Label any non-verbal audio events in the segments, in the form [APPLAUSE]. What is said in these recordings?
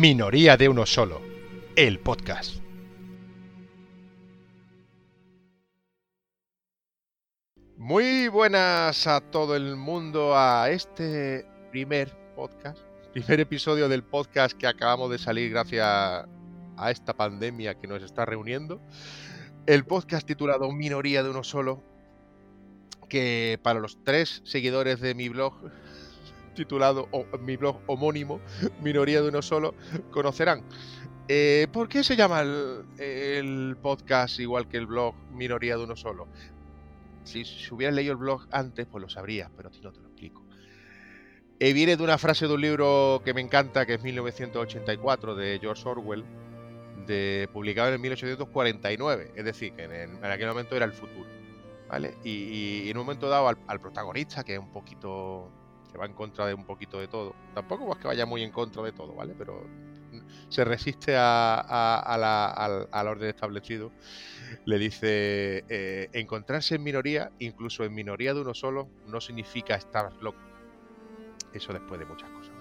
Minoría de uno solo, el podcast. Muy buenas a todo el mundo a este primer podcast, primer episodio del podcast que acabamos de salir gracias a esta pandemia que nos está reuniendo. El podcast titulado Minoría de uno solo, que para los tres seguidores de mi blog titulado o, mi blog homónimo, [LAUGHS] Minoría de uno solo, conocerán. Eh, ¿Por qué se llama el, podcast igual que el blog Minoría de uno solo? Si, hubieras leído el blog antes, pues lo sabrías, pero a ti no te lo explico. Eh, viene de una frase de un libro que me encanta, que es 1984, de George Orwell, de, publicado en el 1849, es decir, que en, aquel momento era el futuro. ¿vale? Y, en un momento dado al, protagonista, que es un poquito que va en contra de un poquito de todo. Tampoco es que vaya muy en contra de todo, ¿vale? Pero se resiste a, al, orden establecido. Le dice, eh, encontrarse en minoría, incluso en minoría de uno solo, no significa estar loco. Eso después de muchas cosas.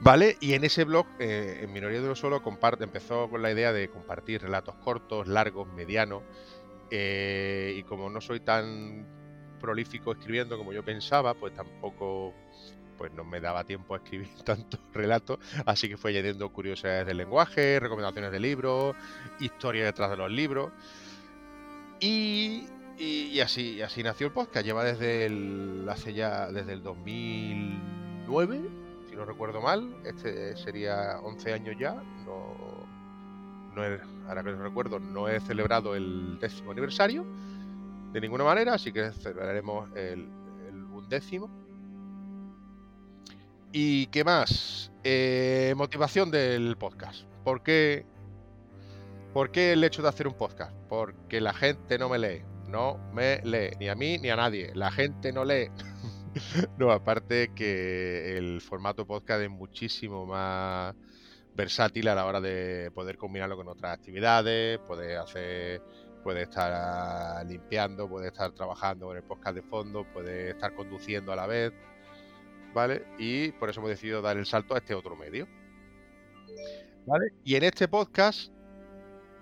¿Vale? Y en ese blog, eh, en minoría de uno solo, empezó con la idea de compartir relatos cortos, largos, medianos. Eh, y como no soy tan prolífico escribiendo como yo pensaba, pues tampoco pues no me daba tiempo a escribir [LAUGHS] tantos relatos, así que fue añadiendo curiosidades del lenguaje, recomendaciones de libros, historia detrás de los libros. Y, así, nació el podcast. Lleva desde el, hace ya desde el 2009, si no recuerdo mal. Este sería 11 años ya. Ahora que no recuerdo, no he celebrado el décimo aniversario de ninguna manera, así que celebraremos el, undécimo. ¿Y qué más? Eh, motivación del podcast. ¿Por qué, ¿Por qué el hecho de hacer un podcast? Porque la gente no me lee. No me lee. Ni a mí ni a nadie. La gente no lee. [LAUGHS] no, aparte que el formato podcast es muchísimo más versátil a la hora de poder combinarlo con otras actividades, poder hacer puede estar ah, limpiando, puede estar trabajando con el podcast de fondo, puede estar conduciendo a la vez, ¿vale? Y por eso hemos decidido dar el salto a este otro medio. ¿Vale? Y en este podcast,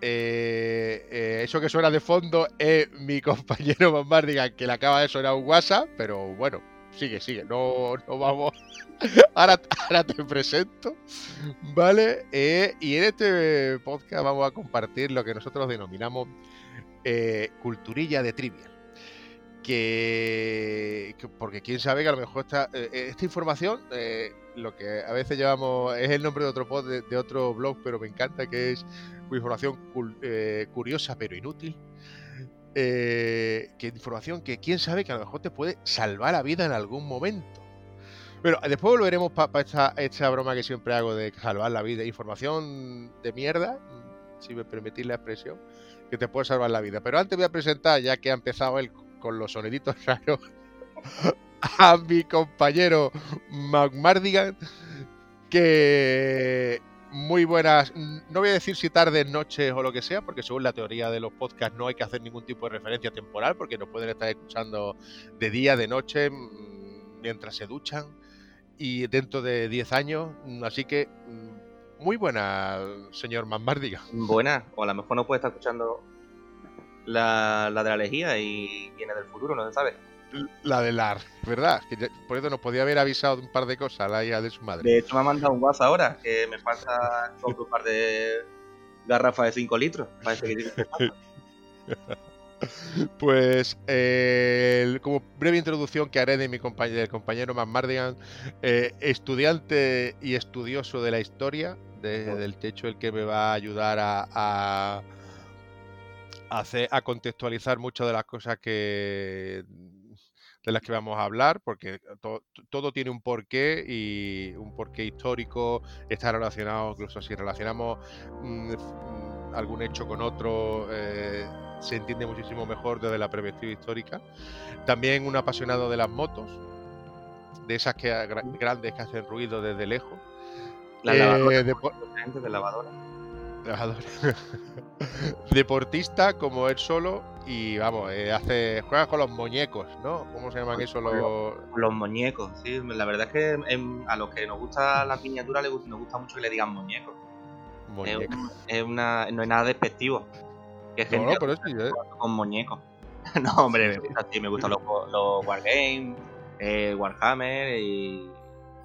eh, eh, eso que suena de fondo es mi [LAUGHS] compañero Bombardigan, que le acaba de sonar un WhatsApp, pero bueno, sigue, sigue, no, no vamos. [LAUGHS] Ahora, te presento, ¿vale? Eh, y en este podcast vamos a compartir lo que nosotros denominamos eh, culturilla de trivia. Que, porque quién sabe que a lo mejor esta, eh, esta información, eh, lo que a veces llamamos, es el nombre de otro pod, de, otro blog, pero me encanta que es información curiosa pero inútil. Que información que quién sabe que a lo mejor te puede salvar la vida en algún momento. Pero después volveremos para esta, esta broma que siempre hago de salvar la vida. Información de mierda, si me permitís la expresión que te puede salvar la vida. Pero antes voy a presentar, ya que ha empezado él con los soniditos [LAUGHS] raros, a mi compañero McMardigan, que muy buenas, no voy a decir si tardes, noches o lo que sea, porque según la teoría de los podcasts no hay que hacer ningún tipo de referencia temporal, porque nos pueden estar escuchando de día, de noche, mm, mientras se duchan y dentro de 10 años. Así que mm, muy buena, señor Mambardiga. Buena, o a lo mejor no puede estar escuchando la, de la lejía y viene del futuro, no se sabe. La de LAR, ¿verdad? por eso nos podía haber avisado de un par de cosas la hija de su madre. De hecho, me ha mandado un WhatsApp ahora que me falta un par de garrafas de 5 litros. [LAUGHS] Pues como breve introducción que haré de mi compañero, del compañero Mammardigan, eh, estudiante y estudioso de la historia, del techo el que me va a ayudar a, hacer, a contextualizar muchas de las cosas que de las que vamos a hablar, porque todo tiene un porqué y un porqué histórico, está relacionado, incluso si relacionamos mm, mm, algún hecho con otro, eh, se entiende muchísimo mejor desde la perspectiva histórica. También un apasionado de las motos, de esas que grandes que hacen ruido desde lejos la lavadora, eh, de, lavadora. [LAUGHS] Deportista como él solo y vamos, eh, hace juega con los muñecos, ¿no? ¿Cómo se llaman eso? Los... Los muñecos, sí. La verdad es que a los que nos gusta la miniatura les gusta, nos gusta mucho que le digan muñecos. Es, una, no es nada despectivo. Que no, no, pero sí, ¿eh? con muñecos. [LAUGHS] no, hombre, me gusta, sí, me gustan los, los Wargames, eh, Warhammer y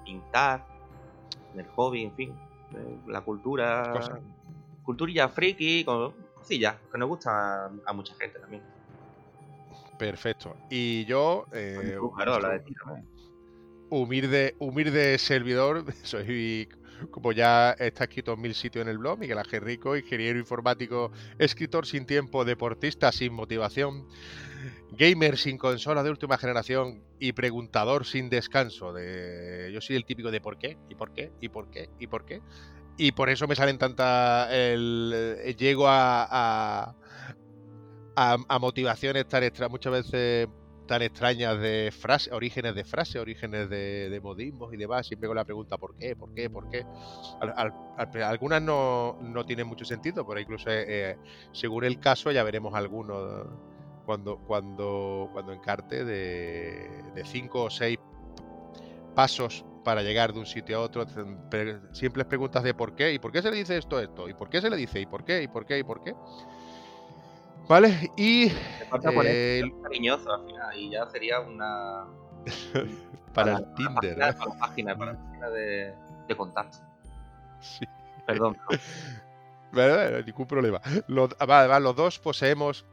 pintar, el hobby, en fin, eh, la cultura, culturilla friki, ya que nos gusta a, mucha gente también. Perfecto. Y yo, eh, humilde, humilde servidor, [LAUGHS] soy como ya está escrito en mil sitios en el blog, Miguel Ángel Rico, ingeniero informático, escritor sin tiempo, deportista sin motivación, gamer sin consola de última generación y preguntador sin descanso. De... Yo soy el típico de por qué, y por qué, y por qué, y por qué. Y por eso me salen tanta... El... Eh, llego a, a, a, motivaciones tan extra, muchas veces tan extrañas de frase, orígenes de frase, orígenes de, modismos y demás, siempre con la pregunta ¿por qué? ¿por qué? ¿por qué? algunas no, no, tienen mucho sentido, pero incluso eh, eh, según el caso ya veremos algunos cuando, cuando, cuando encarte de, de cinco o seis pasos para llegar de un sitio a otro, simples preguntas de por qué, y por qué se le dice esto, esto, y por qué se le dice, y por qué, y por qué, y por qué. ¿Vale? Y. Eh, cariñoso al final, y ya sería una. [LAUGHS] para, el Tinder. Para la página, para la página de, de contacto. Sí. Perdón. [LAUGHS] Bueno, ningún problema. Los, además, los dos poseemos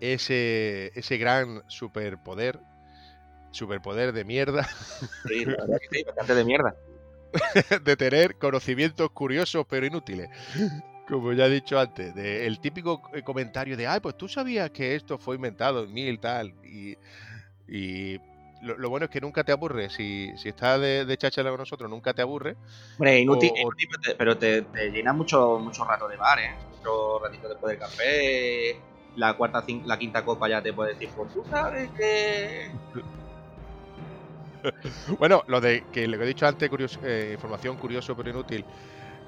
ese, ese gran superpoder. Superpoder de mierda. [LAUGHS] Sí, la verdad que sí, bastante de mierda. de tener conocimientos curiosos pero inútiles como ya he dicho antes, el típico eh, comentario de, ay, pues tú sabías que esto fue inventado en mil tal, y, y lo, bueno es que nunca te aburre, si, si estás de, de con nosotros, nunca te aburre. Hombre, inútil, pero te, llena mucho, mucho rato de bar, ¿eh? Mucho ratito después del café, la cuarta, la quinta copa ya te puede decir, pues tú sabes que... bueno, lo de que lo que he dicho antes, eh, información curioso pero inútil,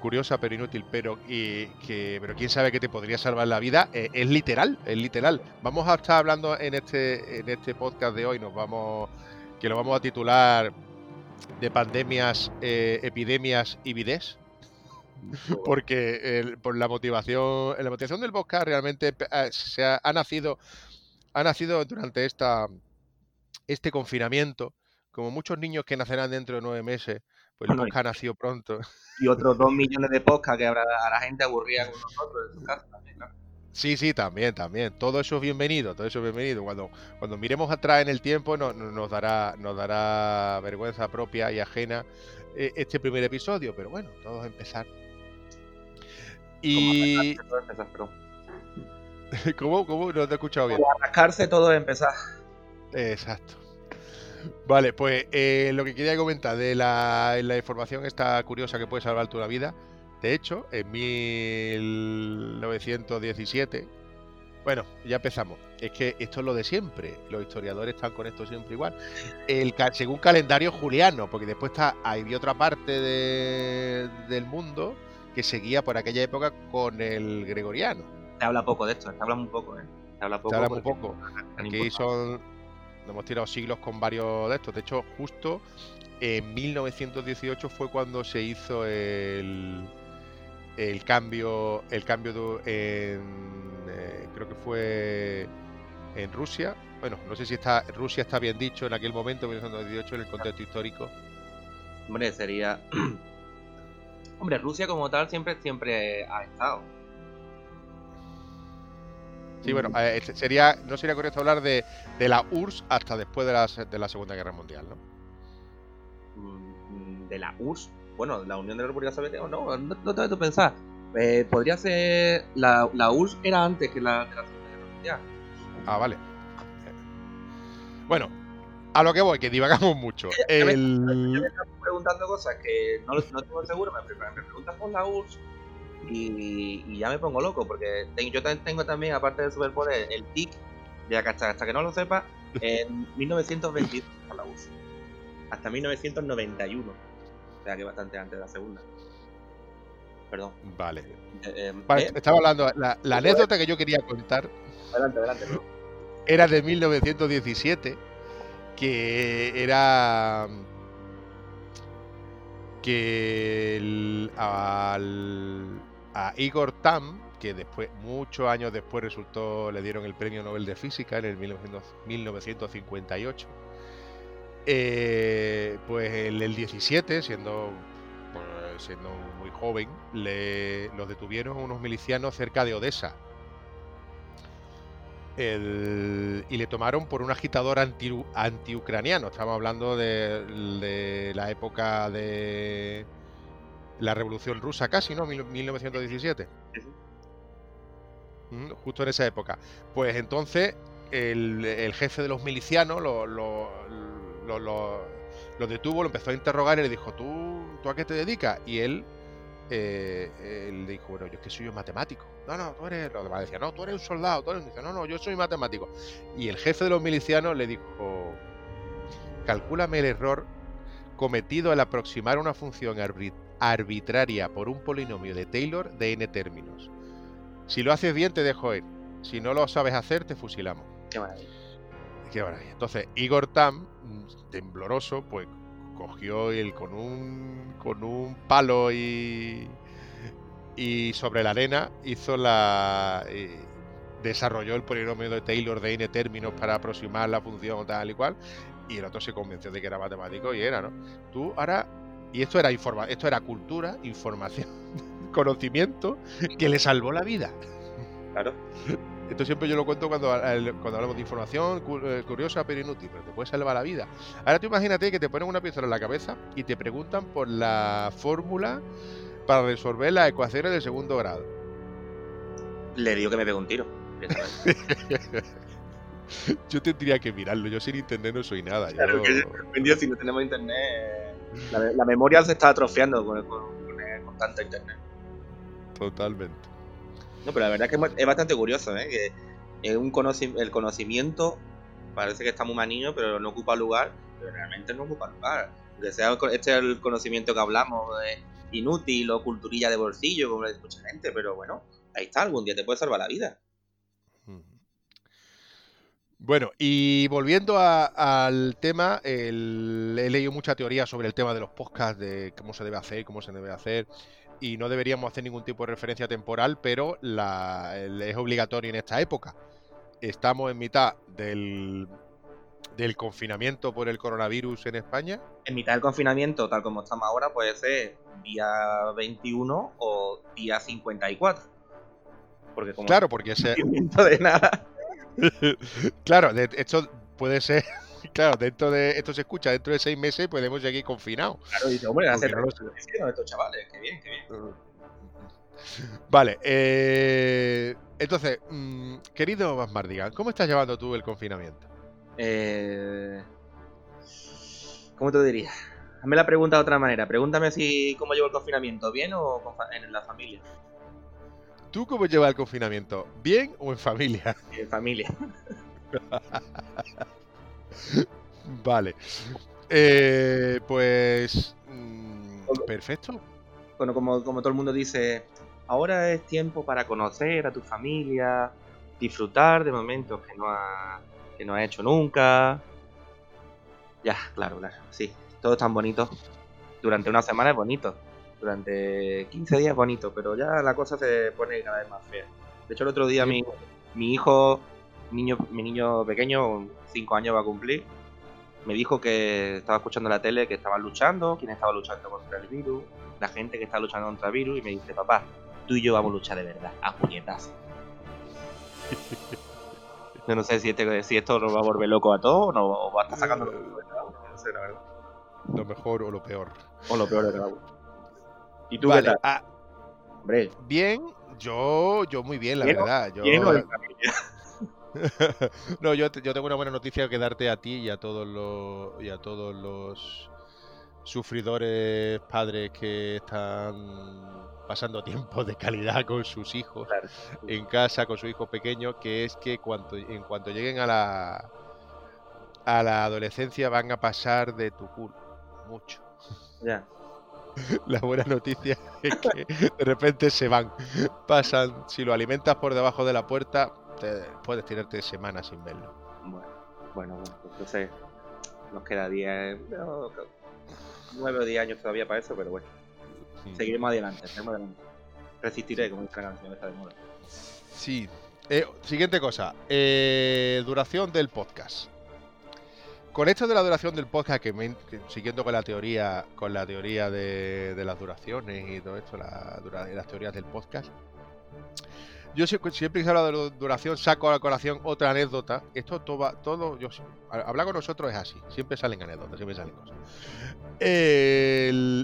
curiosa pero inútil, pero y que pero quién sabe que te podría salvar la vida, eh, es literal, es literal. Vamos a estar hablando en este en este podcast de hoy, nos vamos que lo vamos a titular de pandemias, eh, epidemias y vides. [LAUGHS] Porque por la motivación, la motivación del podcast realmente se ha, nacido ha nacido durante esta este confinamiento, como muchos niños que nacerán dentro de nueve meses, pues el podcast ha nacido pronto y otros dos [LAUGHS] millones de podcasts que habrá a la gente aburrida con nosotros en su casa también, Sí, sí, también, también. Todo eso es bienvenido, todo eso es bienvenido. Cuando, cuando miremos atrás en el tiempo no, nos, dará, nos dará vergüenza propia y ajena eh, este primer episodio, pero bueno, todos empezar. Y... [LAUGHS] ¿Cómo? ¿Cómo? No te he escuchado bien. Como arrancarse todo empezar. Exacto. Vale, pues eh, lo que quería comentar de la, información esta curiosa que puede salvar tu la vida. De hecho, en 1917, bueno, ya empezamos. Es que esto es lo de siempre. Los historiadores están con esto siempre igual. El, según calendario juliano, porque después está, hay otra parte del mundo que seguía por aquella época con el gregoriano. Se habla poco de esto, se habla muy poco, ¿eh? Se habla poco. Se habla muy poco. Aquí son hemos tirado siglos con varios de estos. De hecho, justo en 1918 fue cuando se hizo el, el cambio, el cambio de, en, eh, creo que fue en Rusia. Bueno, no sé si está Rusia está bien dicho en aquel momento, 1918, en el contexto histórico. Hombre, sería... [CLEARS THROAT] Hombre, Rusia como tal siempre, siempre ha estado. Sí, bueno, eh, sería, no sería correcto hablar de, la URSS hasta después de la, de la Segunda Guerra Mundial, ¿no? Mm, de la URSS, bueno, la Unión de la República Soviética, no, no, no te pensar. Eh, podría ser. La, la, URSS era antes que la, de la Segunda Guerra Mundial. Ah, vale. Bueno, a lo que voy, que divagamos mucho. El... me estás preguntando cosas que no, no tengo seguro, me, me preguntas por la URSS y, ya me pongo loco, porque yo tengo también, aparte del superpoder, el tic, ya que hasta, que no lo sepa, [LAUGHS] en 1922 la uso. Hasta 1991. O sea que bastante antes de la segunda. perdón. Vale. Eh, estaba hablando, la, anécdota que yo quería contar. Adelante, adelante, Era de 1917, que era que al, a Igor Tam, que después, muchos años después resultó, le dieron el premio Nobel de Física en el 1958. Eh, pues en el 17, siendo, pues, siendo muy joven, le, los detuvieron unos milicianos cerca de Odessa. y le tomaron por un agitador anti, antiucraniano. Estamos hablando de, de la época de la Revolución Rusa casi, ¿no? 1917. Justo en esa época. Pues entonces el, jefe de los milicianos lo, lo, detuvo, lo empezó a interrogar y le dijo, ¿tú, ¿tú a qué te dedicas? Y él, eh, él dijo, bueno, yo es que soy un matemático. No, no, tú eres... Los demás decían, no, tú eres un soldado. Tú eres... Dice, no, no, yo soy matemático. Y el jefe de los milicianos le dijo, calcúlame el error cometido al aproximar una función arbitraria por un polinomio de Taylor de n términos. Si lo haces bien, te dejo ir. Si no lo sabes hacer, te fusilamos. Qué maravilla. Qué maravilla. Entonces, Igor Tam, tembloroso, pues cogió él con un, con un palo y, y sobre la arena hizo la... Desarrolló el polinomio de Taylor de n términos para aproximar la función tal y cual y el otro se convenció de que era matemático y era, ¿no? Tú ahora, y esto era informa, esto era cultura, información, [LAUGHS] conocimiento que le salvó la vida. Claro. Esto siempre yo lo cuento cuando, cuando hablamos de información eh, curiosa pero inútil, pero te puede salvar la vida. Ahora tú imagínate que te ponen una pistola en la cabeza y te preguntan por la fórmula para resolver las ecuaciones de segundo grado. Le digo que me pegue un tiro. [LAUGHS] yo tendría que mirarlo. Yo sin internet no soy nada. Claro que si no tenemos internet, la, memoria se está atrofiando con, con, tanta internet. Totalmente. No, pero la verdad es que es bastante curioso, ¿eh? Que es un el conocimiento parece que está muy maniño, pero no ocupa lugar, pero realmente no ocupa lugar. Que sea este es el conocimiento que hablamos de inútil o culturilla de bolsillo, como le dice mucha gente, pero bueno, ahí está, algún día te puede salvar la vida. Bueno, y volviendo al tema, he leído mucha teoría sobre el tema de los podcasts, de cómo se debe hacer, cómo se debe hacer, y no deberíamos hacer ningún tipo de referencia temporal, pero la, es obligatorio en esta época. Estamos en mitad del, del confinamiento por el coronavirus en España. En mitad del confinamiento, tal como estamos ahora, puede ser día 21 o día 54. Porque como claro, porque ese... de nada [LAUGHS] claro, esto puede ser. [LAUGHS] Claro, dentro de esto se escucha, dentro de seis meses podemos seguir confinados. Claro, y hombre, hacer no estos chavales, qué bien, qué bien. Vale, eh, entonces, mm, querido Basmardigan, ¿cómo estás llevando tú el confinamiento? Eh, ¿Cómo te diría? Hazme la pregunta de otra manera. Pregúntame si cómo llevo el confinamiento, ¿bien o en la familia? ¿Tú cómo llevas el confinamiento? ¿Bien o en familia? [LAUGHS] En familia. vale. Eh, pues. Mm, perfecto. Bueno, como, como todo el mundo dice, ahora es tiempo para conocer a tu familia, disfrutar de momentos que no ha, que no ha hecho nunca. Ya, claro, claro, sí. Todo es tan bonito. Durante una semana es bonito durante 15 días bonito, pero ya la cosa se pone cada vez más fea. De hecho, el otro día mi, mi hijo, niño, mi niño pequeño, 5 años va a cumplir, me dijo que estaba escuchando la tele que estaban luchando, quién estaba luchando contra el virus, la gente que está luchando contra el virus, y me dice, papá, tú y yo vamos a luchar de verdad, a puñetas. [LAUGHS] yo no sé si, este, si esto nos va a volver loco a todos o, no, o va a estar sacando lo, no sé, la verdad. lo mejor o lo peor. O lo peor de verdad. ¿Y tú vale, ah, bien, yo, yo muy bien, la verdad. Yo... [LAUGHS] no, yo, yo, tengo una buena noticia que darte a ti y a todos los y a todos los sufridores padres que están pasando tiempo de calidad con sus hijos en casa, con sus hijos pequeños, que es que cuando, en cuanto lleguen a la a la adolescencia van a pasar de tu culo mucho. Ya. [LAUGHS] la buena noticia es que de repente se van. Pasan, si lo alimentas por debajo de la puerta, puedes tirarte semanas sin verlo. Bueno, bueno, bueno entonces nos queda 10, 9 o 10 años todavía para eso, pero bueno. Seguiremos adelante, seguiremos adelante. Resistiré, como dice la canción esta de moda. Sí. Eh, siguiente cosa. Eh, duración del podcast. Con esto de la duración del podcast, que, siguiendo con la teoría, con la teoría de, las duraciones y todo esto, la, las teorías del podcast, yo siempre, que se habla de duración saco a la colación otra anécdota. Esto todo, todo yo, hablar con nosotros es así. Siempre salen anécdotas, siempre salen cosas.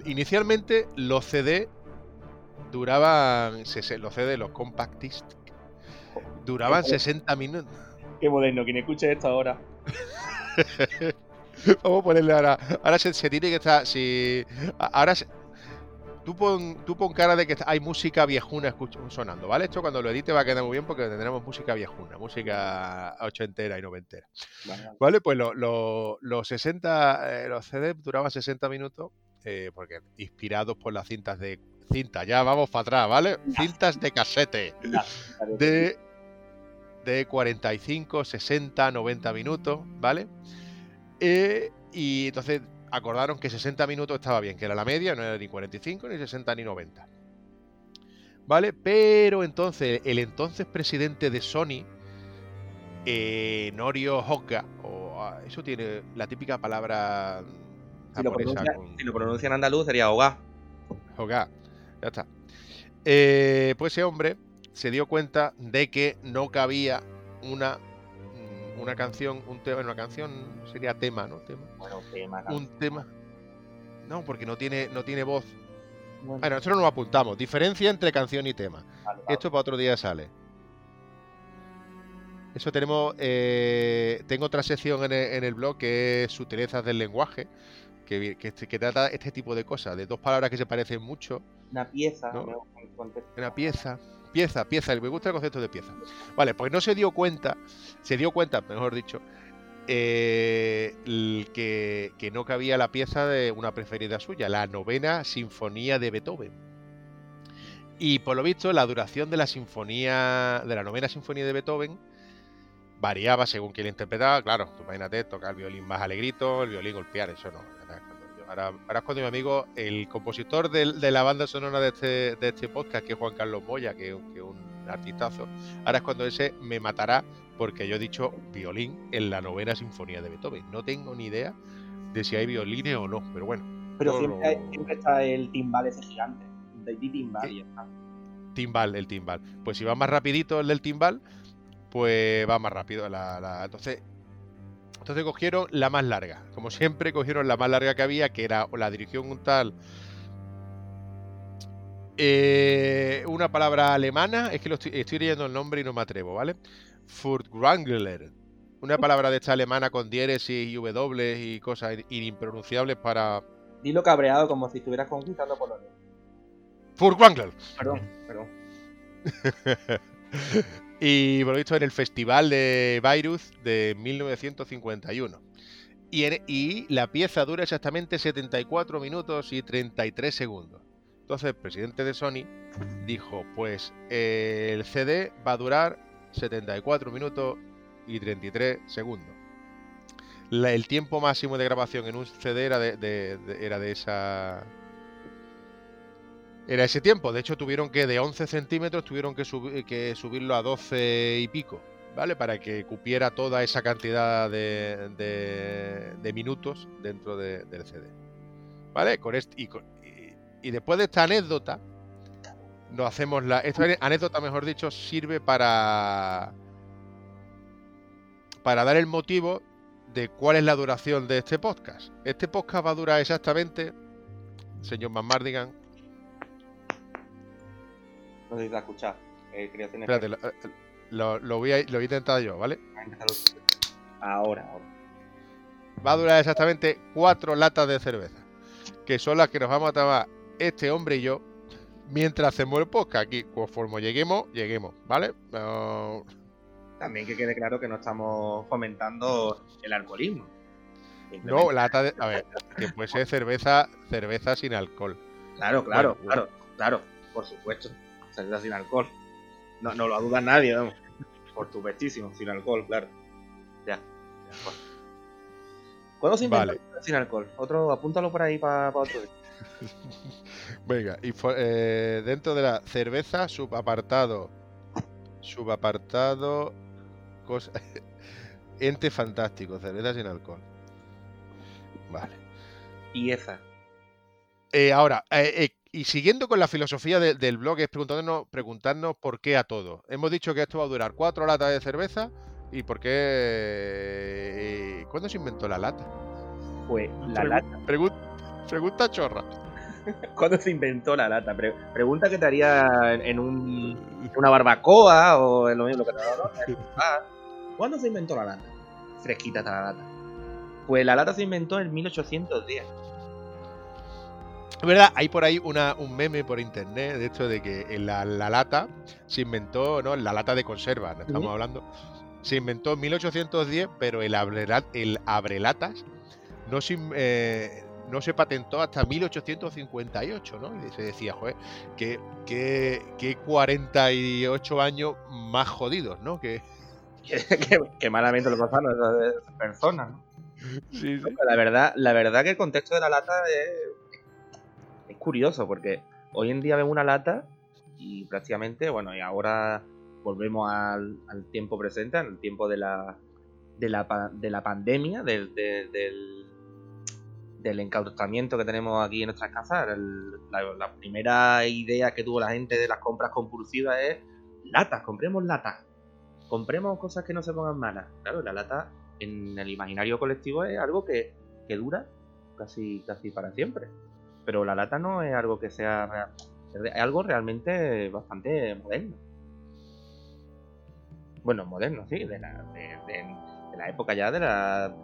inicialmente los CD duraban, los CD, los compact duraban 60 minutos. Qué moderno, quien escuche esto ahora. [LAUGHS] [LAUGHS] Vamos a ponerle ahora. Ahora se, tiene que estar. Si, ahora tú, pon, tú pon cara de que hay música viejuna sonando, ¿vale? Esto cuando lo edite va a quedar muy bien porque tendremos música viejuna, música ochentera y noventera. Vale, pues los 60, eh, los CD duraban 60 minutos eh, porque inspirados por las cintas de cinta, ya vamos para atrás, ¿vale? Cintas de casete. De, de 45, 60, 90 minutos, ¿vale? Eh, y entonces acordaron que 60 minutos estaba bien, que era la media, no era ni 45, ni 60, ni 90. ¿Vale? Pero entonces el entonces presidente de Sony, eh, Norio Hoga, o ah, eso tiene la típica palabra... Si lo, pronuncia, en andaluz sería Hoga. Hoga, ya está. Eh, pues ese hombre se dio cuenta de que no cabía una una canción, un tema, una canción sería tema, ¿no? Tema. Bueno, tema. Un tema. No, porque no tiene, no tiene voz. Bueno. nosotros nos apuntamos. Diferencia entre canción y tema. Esto para otro día sale. Eso tenemos. Eh, tengo otra sección en el, blog que es sutilezas del lenguaje. Que, que, trata este tipo de cosas, de dos palabras que se parecen mucho. Una pieza, Una pieza. Pieza, pieza, me gusta el concepto de pieza. Vale, pues no se dio cuenta, se dio cuenta, mejor dicho, eh, que, no cabía la pieza de una preferida suya, la novena sinfonía de Beethoven. Y por lo visto, la duración de la sinfonía, de la novena sinfonía de Beethoven, variaba según quien la interpretaba. Claro, tú imagínate tocar el violín más alegrito, el violín golpear, eso no. Ahora, es cuando mi amigo, el compositor de, la banda sonora de este, de este podcast, que es Juan Carlos Moya, que es un artistazo, ahora es cuando ese me matará porque yo he dicho violín en la novena sinfonía de Beethoven. No tengo ni idea de si hay violines o no, pero bueno. Pero siempre, está el timbal ese gigante. El timbal y está. Timbal, el timbal. Pues si va más rapidito el del timbal, pues va más rápido. La, Entonces, entonces cogieron la más larga. Como siempre, cogieron la más larga que había, que era la dirección un tal. Eh, una palabra alemana, es que estoy, leyendo el nombre y no me atrevo, ¿vale? Furtwängler. Una palabra de esta alemana con diéresis y W y cosas impronunciables para. Dilo cabreado como si estuvieras conquistando Polonia. Furtwängler. Perdón, perdón. [LAUGHS] Y por lo visto en el Festival de Bayreuth de 1951. Y, la pieza dura exactamente 74 minutos y 33 segundos. Entonces el presidente de Sony dijo, pues eh, el CD va a durar 74 minutos y 33 segundos. el tiempo máximo de grabación en un CD era era de esa era ese tiempo. De hecho, tuvieron que de 11 centímetros tuvieron que, que subirlo a 12 y pico, ¿vale? Para que cupiera toda esa cantidad de, de, minutos dentro del CD. ¿Vale? Con y, y, después de esta anécdota, nos hacemos la. Esta anécdota, mejor dicho, sirve para. Para dar el motivo de cuál es la duración de este podcast. Este podcast va a durar exactamente, señor Mardigan, no sé si te escuchado. Eh, Espérate, eh, lo, lo, voy a, lo voy a intentar yo, ¿vale? Ahora, ahora. Va a durar exactamente cuatro latas de cerveza. Que son las que nos vamos a tomar este hombre y yo mientras hacemos el podcast. Aquí, conforme lleguemos, lleguemos, ¿vale? También que quede claro que no estamos fomentando el alcoholismo. No, lata de. A ver, que puede ser cerveza, cerveza sin alcohol. Claro, claro, claro, claro, por supuesto. Cerveza sin alcohol. No, no lo duda nadie, vamos. Por supuestísimo, sin alcohol, claro. Ya. ¿Cuándo se inventó sin alcohol? Otro, apúntalo por ahí para otro día. [LAUGHS] Venga, y eh, dentro de la cerveza, subapartado. Subapartado. Cosa, [LAUGHS] ente fantástico, cerveza sin alcohol. Vale. Y esa. Eh, ahora, eh, y siguiendo con la filosofía del blog, es preguntarnos, preguntarnos por qué a todo. Hemos dicho que esto va a durar cuatro latas de cerveza. ¿Y por qué? ¿Cuándo se inventó la lata? Pues la lata. pregunta chorra. [LAUGHS] ¿Cuándo se inventó la lata? pregunta que te haría en, una barbacoa o en lo mismo que te [LAUGHS] ah, ¿Cuándo se inventó la lata? Fresquita está la lata. Pues la lata se inventó en 1810. Es verdad, hay por ahí una, un meme por internet de hecho de que la, la lata se inventó, ¿no? La lata de conserva, estamos hablando. Se inventó en 1810, pero el, el abrelatas no se, eh, no se patentó hasta 1858, ¿no? Y se decía, joder, que, que, 48 años más jodidos, ¿no? Que, [LAUGHS] que, malamente lo pasaron esas personas, ¿no? Sí, sí. La verdad, la verdad que el contexto de la lata es curioso, porque hoy en día vemos una lata y prácticamente, bueno, y ahora volvemos al, tiempo presente, al tiempo de la, de la, de la pandemia, del, del del encauzamiento que tenemos aquí en nuestras casas. la, primera idea que tuvo la gente de las compras compulsivas es latas, compremos latas. Compremos cosas que no se pongan malas. Claro, la lata en el imaginario colectivo es algo que, dura casi, casi para siempre. Pero la lata no es algo que sea... Es algo realmente bastante moderno. Bueno, moderno, sí, de la, de la época ya de la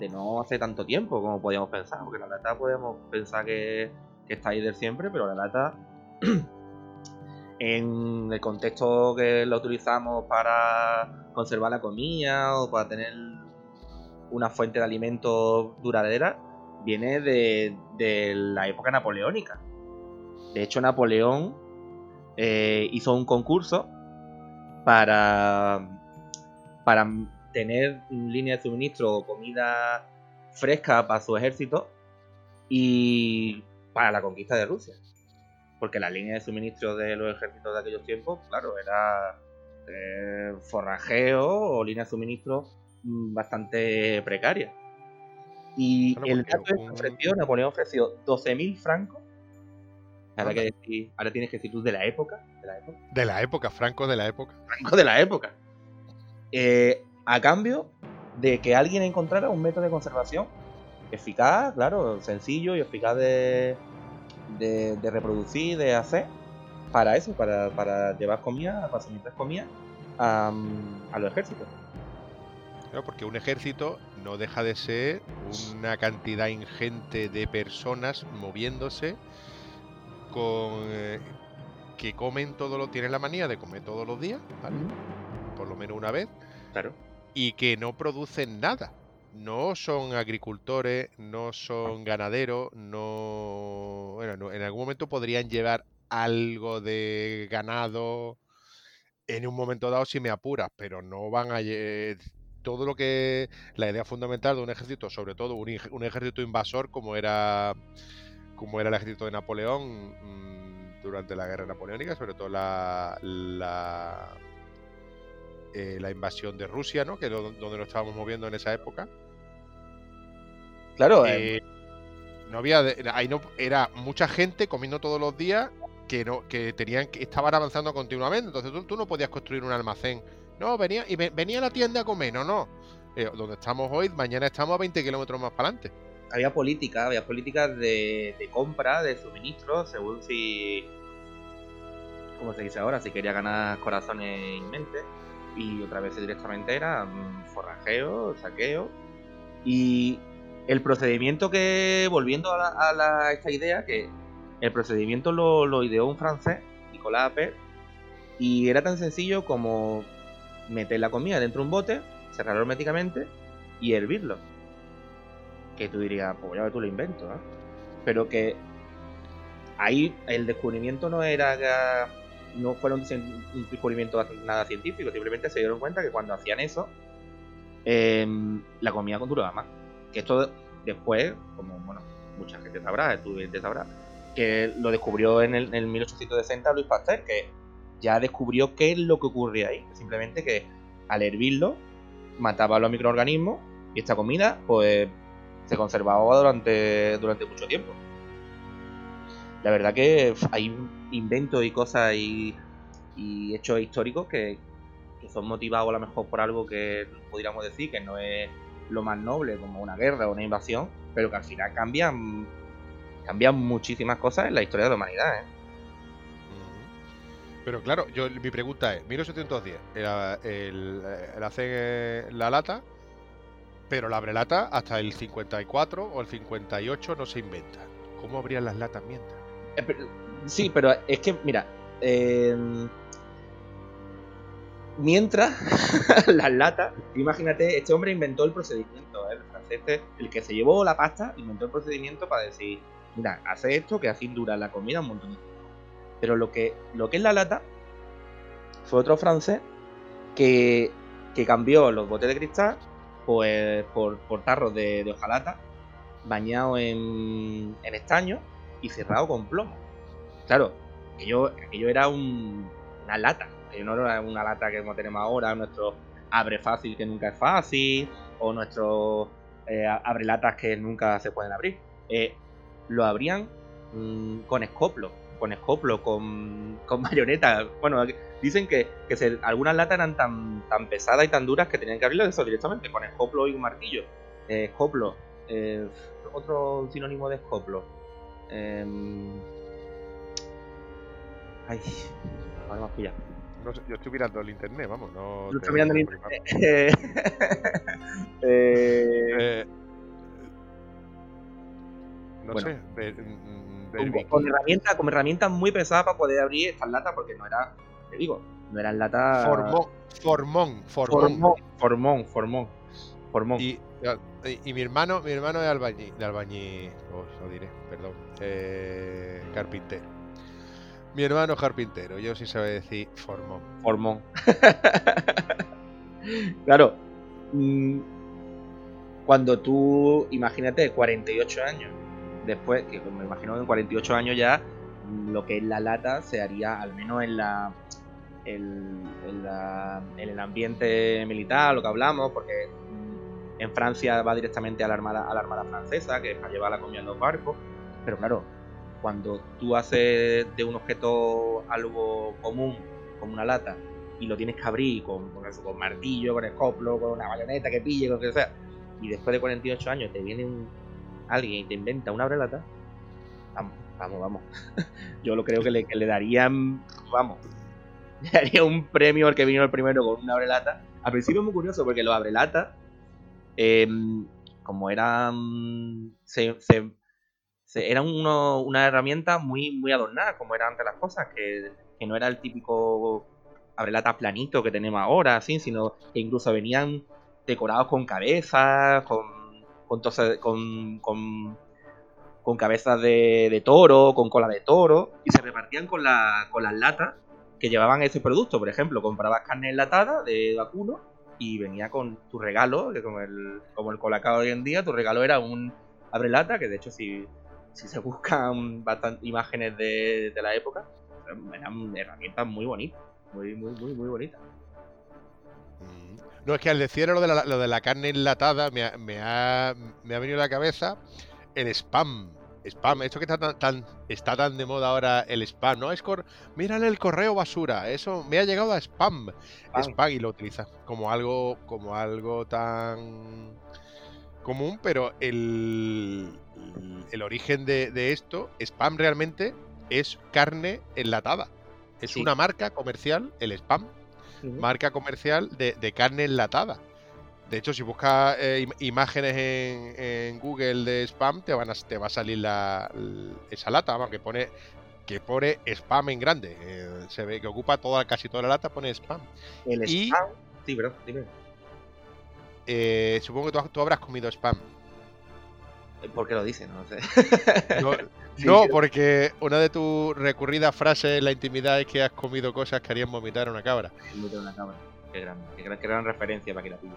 de no hace tanto tiempo como podíamos pensar, porque la lata podemos pensar que, está ahí de siempre, pero la lata [CLEARS THROAT] en el contexto que lo utilizamos para conservar la comida o para tener una fuente de alimento duradera, viene de, la época napoleónica. De hecho, Napoleón eh, hizo un concurso para, para tener línea de suministro o comida fresca para su ejército y para la conquista de Rusia. Porque la línea de suministro de los ejércitos de aquellos tiempos, claro, era eh, forrajeo o línea de suministro mm, bastante precaria. Y el dato que ofreció, Napoleón ofreció 12.000 francos. Ahora, que ahora tienes que decir tú de la época. De la época, de la época francos de la época. Francos de la época. Eh, a cambio de que alguien encontrara un método de conservación eficaz, claro, sencillo y eficaz de, de, reproducir, de hacer, para eso, para, llevar comida, para suministrar comida a, a los ejércitos. Claro, porque un ejército no deja de ser una cantidad ingente de personas moviéndose con eh, que comen todo lo tienen la manía de comer todos los días, Por lo menos una vez. Claro y que no producen nada. No son agricultores, no son ganaderos, no... Bueno, en algún momento podrían llevar algo de ganado en un momento dado si me apuras, pero no van a... Todo lo que... La idea fundamental de un ejército, sobre todo un, ejército invasor como era, como era el ejército de Napoleón mm, durante la guerra napoleónica, sobre todo la, la eh, la invasión de Rusia, ¿no? Que es donde nos estábamos moviendo en esa época. Claro. Eh, eh, no había, ahí no era mucha gente comiendo todos los días que no, que tenían que estaban avanzando continuamente. Entonces tú, no podías construir un almacén. No, venía y venía a la tienda a comer, no, no. donde estamos hoy, mañana estamos a 20 kilómetros más para adelante. Había política, había políticas de, compra, de suministro, según si como se dice ahora, si quería ganar corazones en mente y otra vez directamente era mm, forrajeo, saqueo. Y el procedimiento que, volviendo a, esta idea, que el procedimiento lo, ideó un francés, Nicolas Appert, y era tan sencillo como meter la comida dentro de un bote, cerrarlo herméticamente y hervirlo. Que tú dirías, pues ya tú lo invento, ¿eh? Pero que ahí el descubrimiento no era no fueron un descubrimiento nada científico, simplemente se dieron cuenta que cuando hacían eso, em, la comida duraba más. Que esto después, como bueno, mucha gente sabrá, estudiante sabrá, que lo descubrió en el, en 1860 Luis Pasteur, que ya descubrió qué es lo que ocurría ahí. Simplemente que al hervirlo mataba a los microorganismos y esta comida pues se conservaba durante, durante mucho tiempo. La verdad que hay inventos y cosas y, hechos históricos que, son motivados a lo mejor por algo que podríamos decir que no es lo más noble como una guerra o una invasión, pero que al final cambian, cambian muchísimas cosas en la historia de la humanidad. ¿eh? Pero claro, yo mi pregunta es, 1710, el, el, el hacer la lata, pero la abrelata hasta el 54 o el 58 no se inventa. ¿Cómo abrían las latas mientras? Eh, sí, pero es que, mira, em, mientras [LAUGHS] las latas, imagínate, este hombre inventó el procedimiento, ¿eh? el francés, este, el que se llevó la pasta, inventó el procedimiento para decir, mira, hace esto que así dura la comida un montón de. Pero lo que, lo que es la lata fue otro francés que, cambió los botes de cristal pues, por, por tarros de, de hojalata bañados en, en estaño y cerrado con plomo. Claro, aquello, aquello era una lata, no era una lata que tenemos ahora, nuestro abre fácil que nunca es fácil, o nuestros eh, abre latas que nunca se pueden abrir. Eh, lo abrían mm, con escoplo, con escoplo, con, [LAUGHS] con marioneta. Bueno, dicen que, algunas latas eran tan, tan pesadas y tan duras que tenían que abrirlas eso directamente, con escoplo y un martillo. Eh, escoplo, eh, otro sinónimo de escoplo. Em, ay, has pillado. No yo estoy mirando el internet, vamos, no. Yo estoy mirando el internet. [LAUGHS] eh, eh, no sé. Con, herramientas, con herramientas muy pesadas para poder abrir estas latas, porque no era, te digo, no eran latas. Formón, formón, formón. Formón, formón. formón. Y, y, mi hermano, mi hermano es albañil, de albañil, os lo diré, perdón, eh, carpintero. Mi hermano es carpintero, yo sí sabe decir formón. Formón. [LAUGHS] claro. Mm, cuando tú, imagínate, 48 años, después, que me imagino que en 48 años ya lo que es la lata se haría al menos en la en, el ambiente militar, lo que hablamos, porque en Francia va directamente a la armada, a la armada francesa, que es para llevar la comida en los barcos. Pero claro, cuando tú haces de un objeto algo común, como una lata, y lo tienes que abrir con, con, eso, con martillo, con escoplo, con una bayoneta que pille, con lo que sea, y después de 48 años te viene un, alguien te inventa una abrelata, vamos, vamos, vamos. [LAUGHS] Yo lo creo que le, que le darían, vamos, [LAUGHS] le daría un premio al que vino el primero con una abrelata. Al principio es muy curioso porque los abrelatas, em, como eran. Eran una herramienta muy, muy adornada, como eran antes las cosas, que, no era el típico abrelata planito que tenemos ahora, así, sino que incluso venían decorados con cabezas, con, con, con, cabezas de, de, toro, con cola de toro, y se repartían con, la, con las latas que llevaban ese producto. Por ejemplo, comprabas carne enlatada de vacuno y venía con tu regalo, que como el, como el colacao hoy en día, tu regalo era un abrelata, que de hecho si, si se [LAUGHS] buscan bastantes imágenes de, la época, eran herramientas muy bonitas, muy, muy, muy, muy bonitas. No, es que al decir lo de la, lo de la carne enlatada me me ha, me ha venido a la cabeza el spam spam, esto que está tan, está tan de moda ahora el spam, ¿no? Es cor mírale el correo basura, eso me ha llegado a spam. Spam, y lo utiliza como algo, como algo tan común, pero el, el origen de, esto, spam realmente es carne enlatada. Es una marca comercial, el spam, marca comercial de, de carne enlatada. De hecho, si buscas eh, imágenes en, Google de spam, te, van a, te va a salir la, esa lata, que pone que pone spam en grande. Eh, se ve que ocupa toda casi toda la lata, pone spam. El spam, sí, bro, dime. Eh, supongo que tú, habrás comido spam. ¿Por qué lo dice? No sé. [LAUGHS] No, porque una de tus recurridas frases en la intimidad es que has comido cosas que harían vomitar a una cabra. Vomitar una cabra. Qué gran, qué gran, referencia para que la pille.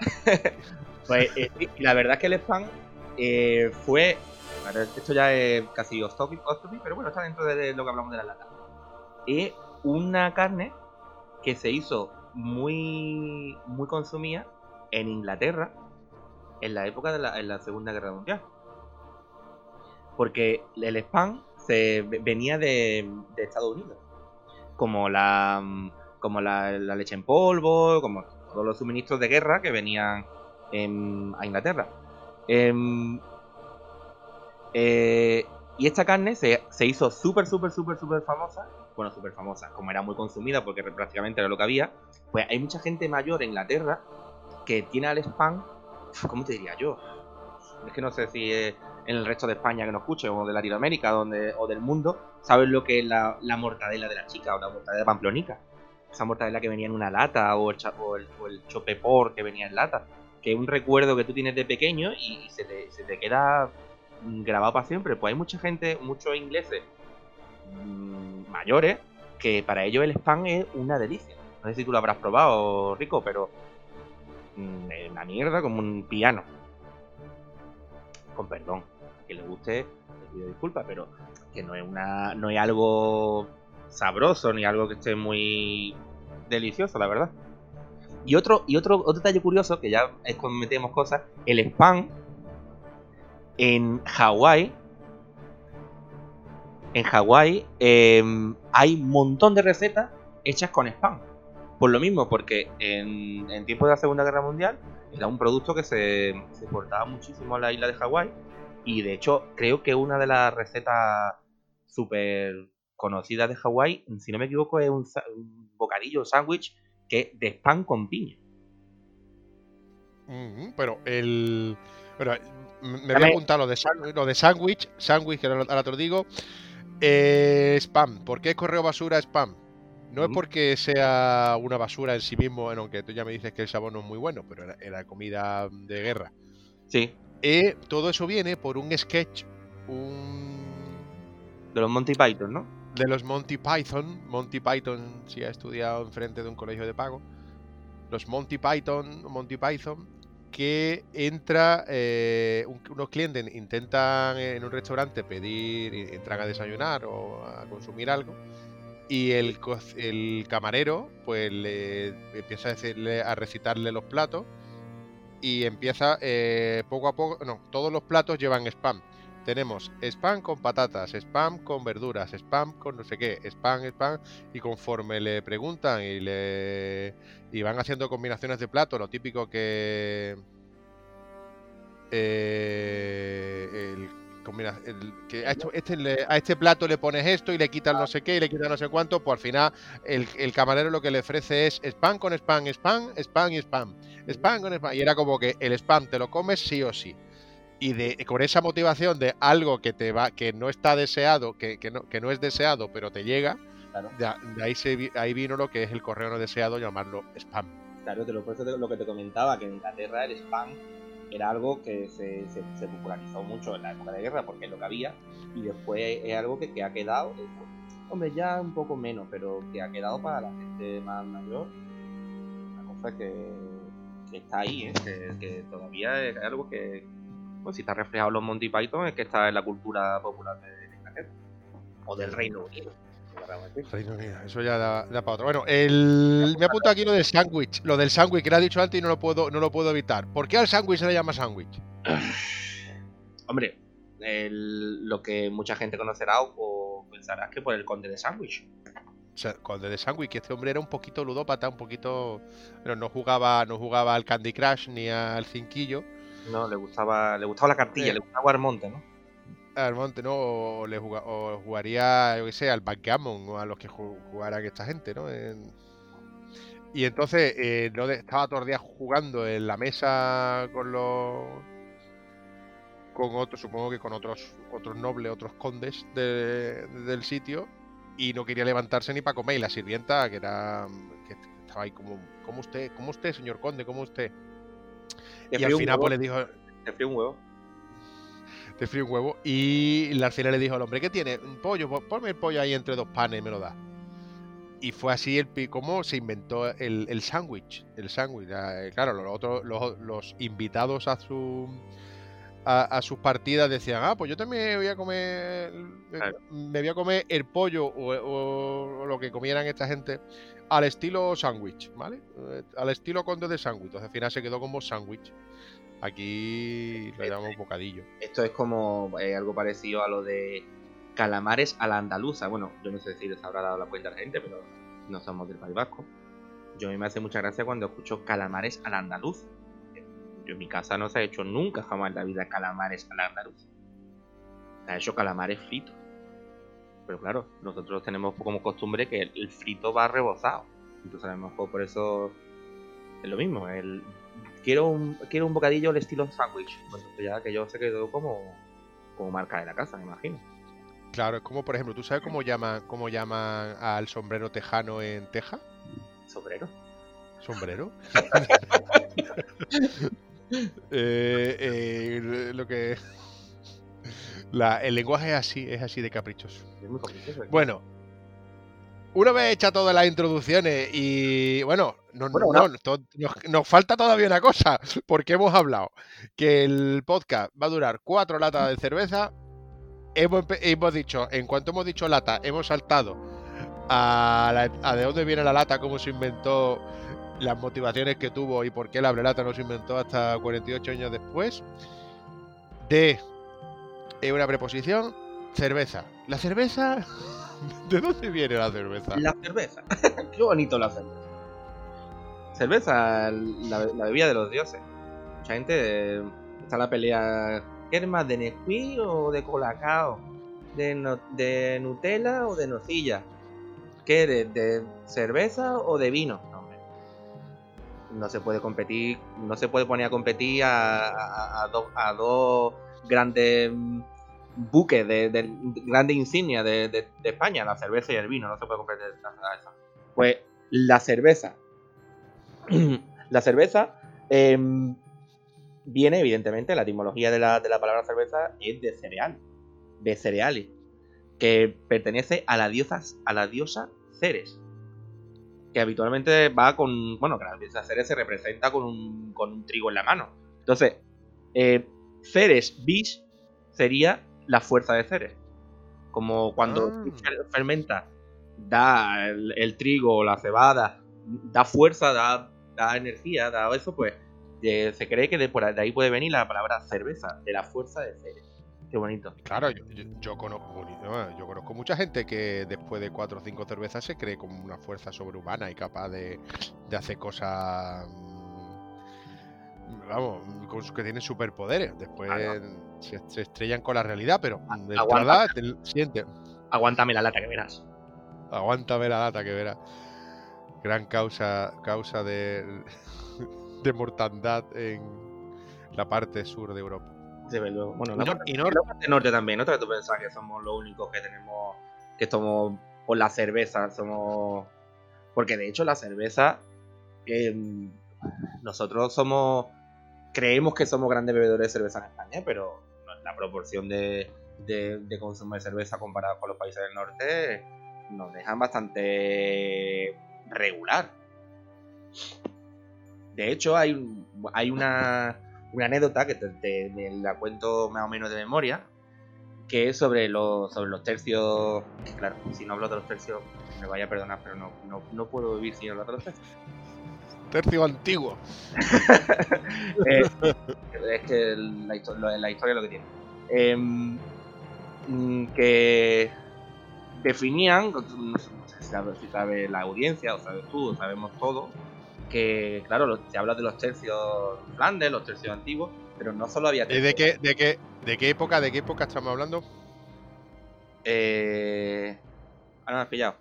[LAUGHS] pues eh, la verdad es que el spam eh, fue. Esto ya es casi off topic, pero bueno, está dentro de lo que hablamos de la lata. Es una carne que se hizo muy, muy consumida en Inglaterra en la época de la, Segunda Guerra Mundial. Porque el spam se venía de, Estados Unidos. Como la como la, leche en polvo, como todos los suministros de guerra que venían a Inglaterra. Em, eh, y esta carne se, se hizo súper, súper, súper, súper famosa. Bueno, súper famosa, como era muy consumida porque prácticamente era lo que había. Pues hay mucha gente mayor en Inglaterra que tiene al spam ¿cómo te diría yo? Es que no sé si en el resto de España que nos escuche, o de Latinoamérica, donde, o del mundo, sabes lo que es la, mortadela de la chica o la mortadela pamplonica. Esa mortadela que venía en una lata, o el, o el, chopepor que venía en lata. Que es un recuerdo que tú tienes de pequeño y, se, te, queda grabado para siempre. Pues hay mucha gente, muchos ingleses mm, mayores, que para ellos el spam es una delicia. No sé si tú lo habrás probado, Rico, pero una mierda como un piano. Con perdón. Que le guste, le pido disculpas, pero que no es una. no es algo sabroso ni algo que esté muy delicioso, la verdad. Y otro, y otro, otro detalle curioso, que ya es cuando metemos cosas, el spam en Hawái. En Hawái em, hay un montón de recetas hechas con spam. Por lo mismo, porque en, en tiempos de la Segunda Guerra Mundial era un producto que se, exportaba muchísimo a la isla de Hawái. Y de hecho, creo que una de las recetas súper conocidas de Hawái, si no me equivoco, es un, bocadillo, un sándwich que de pan con piña. pero el. me voy a apuntar lo de, lo de sándwich, sándwich, que ahora te lo digo. Eh, spam. ¿Por qué correo basura spam? No es porque sea una basura en sí mismo, aunque tú ya me dices que el sabor no es muy bueno, pero era, comida de guerra. Sí. Eh, todo eso viene por un sketch, un... De los Monty Python, ¿no? De los Monty Python. Monty Python si ha estudiado enfrente de un colegio de pago. Los Monty Python, Monty Python, que entra, eh, unos clientes intentan en un restaurante pedir, entran a desayunar o a consumir algo y el, el camarero, pues le empieza a decirle, a recitarle los platos. Y empieza eh, poco a poco. No, todos los platos llevan spam. Tenemos spam con patatas, spam con verduras, spam con no sé qué, spam, spam. Y conforme le preguntan y le. y van haciendo combinaciones de platos, lo típico que. Eh, el Mira, que a, este, a, este plato le pones esto y le quitas no sé qué y le quitas no sé cuánto, pues al final el, camarero lo que le ofrece es spam con spam, spam, spam y spam. Spam con spam. Y era como que el spam te lo comes sí o sí. Y de, con esa motivación de algo que te va, que no está deseado, que, no, que no es deseado, pero te llega, de, ahí, se, ahí vino lo que es el correo no deseado, llamarlo spam. Claro, te lo, por lo que te comentaba, que en Inglaterra el spam era algo que se, se, popularizó mucho en la época de guerra porque es lo que había y después es algo que, ha quedado, eh, hombre, ya un poco menos, pero que ha quedado para la gente más mayor, una cosa que, está ahí, ¿eh? que, todavía es algo que, pues si está reflejado en los Monty Python, es que está en la cultura popular de Inglaterra o del Reino Unido. Eso ya da, para otro. Bueno, el, me apunto aquí lo del sándwich. Lo del sándwich que le ha dicho antes y no lo puedo, no lo puedo evitar. ¿Por qué al sándwich se le llama sándwich? [SIGHS] Hombre, lo que mucha gente conocerá o, pensará es que por el conde de sándwich. O sea, conde de sándwich, que este hombre era un poquito ludópata, un poquito. Pero no jugaba, no jugaba al Candy Crush ni al cinquillo. No, le gustaba, le gustaba la cartilla, eh. le gustaba Armonte, ¿no? Al monte, ¿no? O, le jugaría, yo qué sé, al backgammon o a los que jugaran esta gente, ¿no? Y entonces eh, no estaba todos los días jugando en la mesa con los con otros, supongo que con otros otros nobles, otros condes del sitio y no quería levantarse ni para comer y la sirvienta que era que estaba ahí como ¿cómo usted? ¿Cómo usted, señor conde? ¿Cómo usted? Y al final pues le dijo te un huevo te frío un huevo. Y la final le dijo al hombre, ¿qué tiene? Un pollo, ponme el pollo ahí entre dos panes y me lo da. Y fue así el cómo se inventó el, el sándwich. El sándwich. Claro, los, otros, los, invitados a su a, sus partidas decían, ah, pues yo también voy a comer, me voy a comer el pollo o, lo que comieran esta gente al estilo sándwich, ¿vale? Eh, al estilo conde de sándwich. Entonces al final se quedó como sándwich. Aquí lo llamamos bocadillo. Esto es como eh, algo parecido a lo de calamares a la andaluza. Bueno, yo no sé si les habrá dado la cuenta a la gente, pero no somos del País Vasco. Yo a mí me hace mucha gracia cuando escucho calamares a la andaluz. Yo en mi casa no se ha hecho nunca jamás en la vida calamares a la andaluz. Se ha hecho calamares fritos. Pero claro, nosotros tenemos como costumbre que el frito va rebozado. Entonces a lo mejor por eso es lo mismo. El quiero un, quiero un bocadillo al estilo sándwich. Bueno, pues ya que yo se quedó como, como marca de la casa, me imagino. Claro, es como por ejemplo, ¿tú sabes cómo llaman, cómo llaman al sombrero tejano en Teja? ¿Sombrero? ¿Sombrero? [LAUGHS] [LAUGHS] Eh, eh, lo que la, el lenguaje es así, es así de caprichoso. Es muy caprichoso. Bueno, una vez hecha todas las introducciones y bueno, no, nos, falta todavía una cosa, [LAUGHS] porque hemos hablado que el podcast va a durar cuatro latas de cerveza. Hemos, hemos dicho, en cuanto hemos dicho lata, hemos saltado a, de dónde viene la lata, cómo se inventó, las motivaciones que tuvo y por qué la lata no se inventó hasta 48 años después. De una preposición, cerveza. La cerveza [LAUGHS] ¿De dónde viene la cerveza? La cerveza. [LAUGHS] Qué bonito la cerveza. Cerveza, la, bebida de los dioses. Mucha gente está la pelea. ¿Qué más, de Nesquik o de Colacao? ¿De, de Nutella o de nocilla? ¿Qué eres? ¿De cerveza o de vino? No, se puede competir, no se puede poner a competir a, dos grandes buque de, de grande insignia de, España, la cerveza y el vino, no se puede competir. Pues la cerveza. [CLEARS THROAT] la cerveza em, viene, evidentemente, la etimología de la, palabra cerveza es de cereal, de cereales, que pertenece a la diosa, a la diosa Ceres, que habitualmente va con, bueno, que la diosa Ceres se representa con un, con un trigo en la mano. Entonces, eh, Ceres bis sería la fuerza de Ceres. Como cuando ah. fermenta, da el, trigo o la cebada, da fuerza, da, da energía, da eso, pues eh, se cree que de, por ahí puede venir la palabra cerveza, de la fuerza de Ceres. Qué bonito. Claro, yo, conozco, yo conozco mucha gente que después de cuatro o cinco cervezas se cree como una fuerza sobrehumana y capaz de, de hacer cosas vamos, que tienen superpoderes. Después se, estrellan con la realidad, pero de entrada siente. Aguántame la lata que verás. Aguántame la lata que verás. Gran causa, causa de, [LAUGHS] de mortandad en la parte sur de Europa. Bueno, la, parte, norte también, ¿no? Tú pensás que somos los únicos que tenemos, que somos por la cerveza, somos... Porque de hecho la cerveza, em, nosotros somos creemos que somos grandes bebedores de cerveza en España, pero la proporción de, consumo de cerveza comparado con los países del norte nos dejan bastante regular. De hecho, hay, hay una, anécdota que te, la cuento más o menos de memoria, que es sobre los, sobre los tercios. Claro, si no hablo de los tercios, me vaya a perdonar, pero no, no, no puedo vivir sin hablar de los tercios. Tercio antiguo. [LAUGHS] Eh, es que la, historia, es lo que tiene. Em, que definían, si sabe la audiencia, o sabes tú, sabemos todo, que claro, se habla de los tercios Flandes, los tercios antiguos, pero no solo había tercios. ¿De qué, de qué, de qué época, de qué época estamos hablando? Eh... Ahora me has pillado.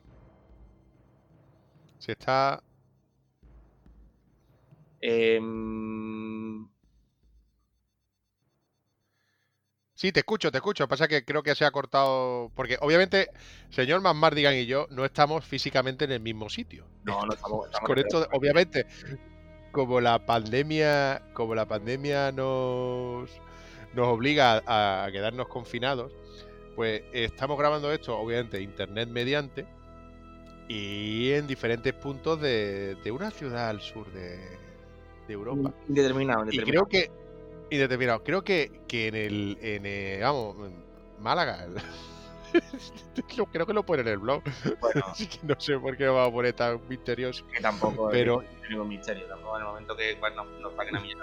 Si está Em, sí, te escucho, te escucho. Pasa que creo que se ha cortado. Porque obviamente, señor Mardigan y yo no estamos físicamente en el mismo sitio. No, no estamos. Con esto, obviamente, como la pandemia. Como la pandemia nos. nos obliga a, quedarnos confinados, pues estamos grabando esto, obviamente, internet mediante, y en diferentes puntos de, una ciudad al sur de, Europa. Indeterminado, Y creo que, indeterminado, creo que, que en el, en el, [LAUGHS] vamos, Málaga, creo que lo pone en el blog. Bueno, [LAUGHS] Así que no sé por qué lo vamos a poner tan misterioso. Que tampoco pero... es ningún misterio, tampoco en el momento que bueno, nos paguen a mí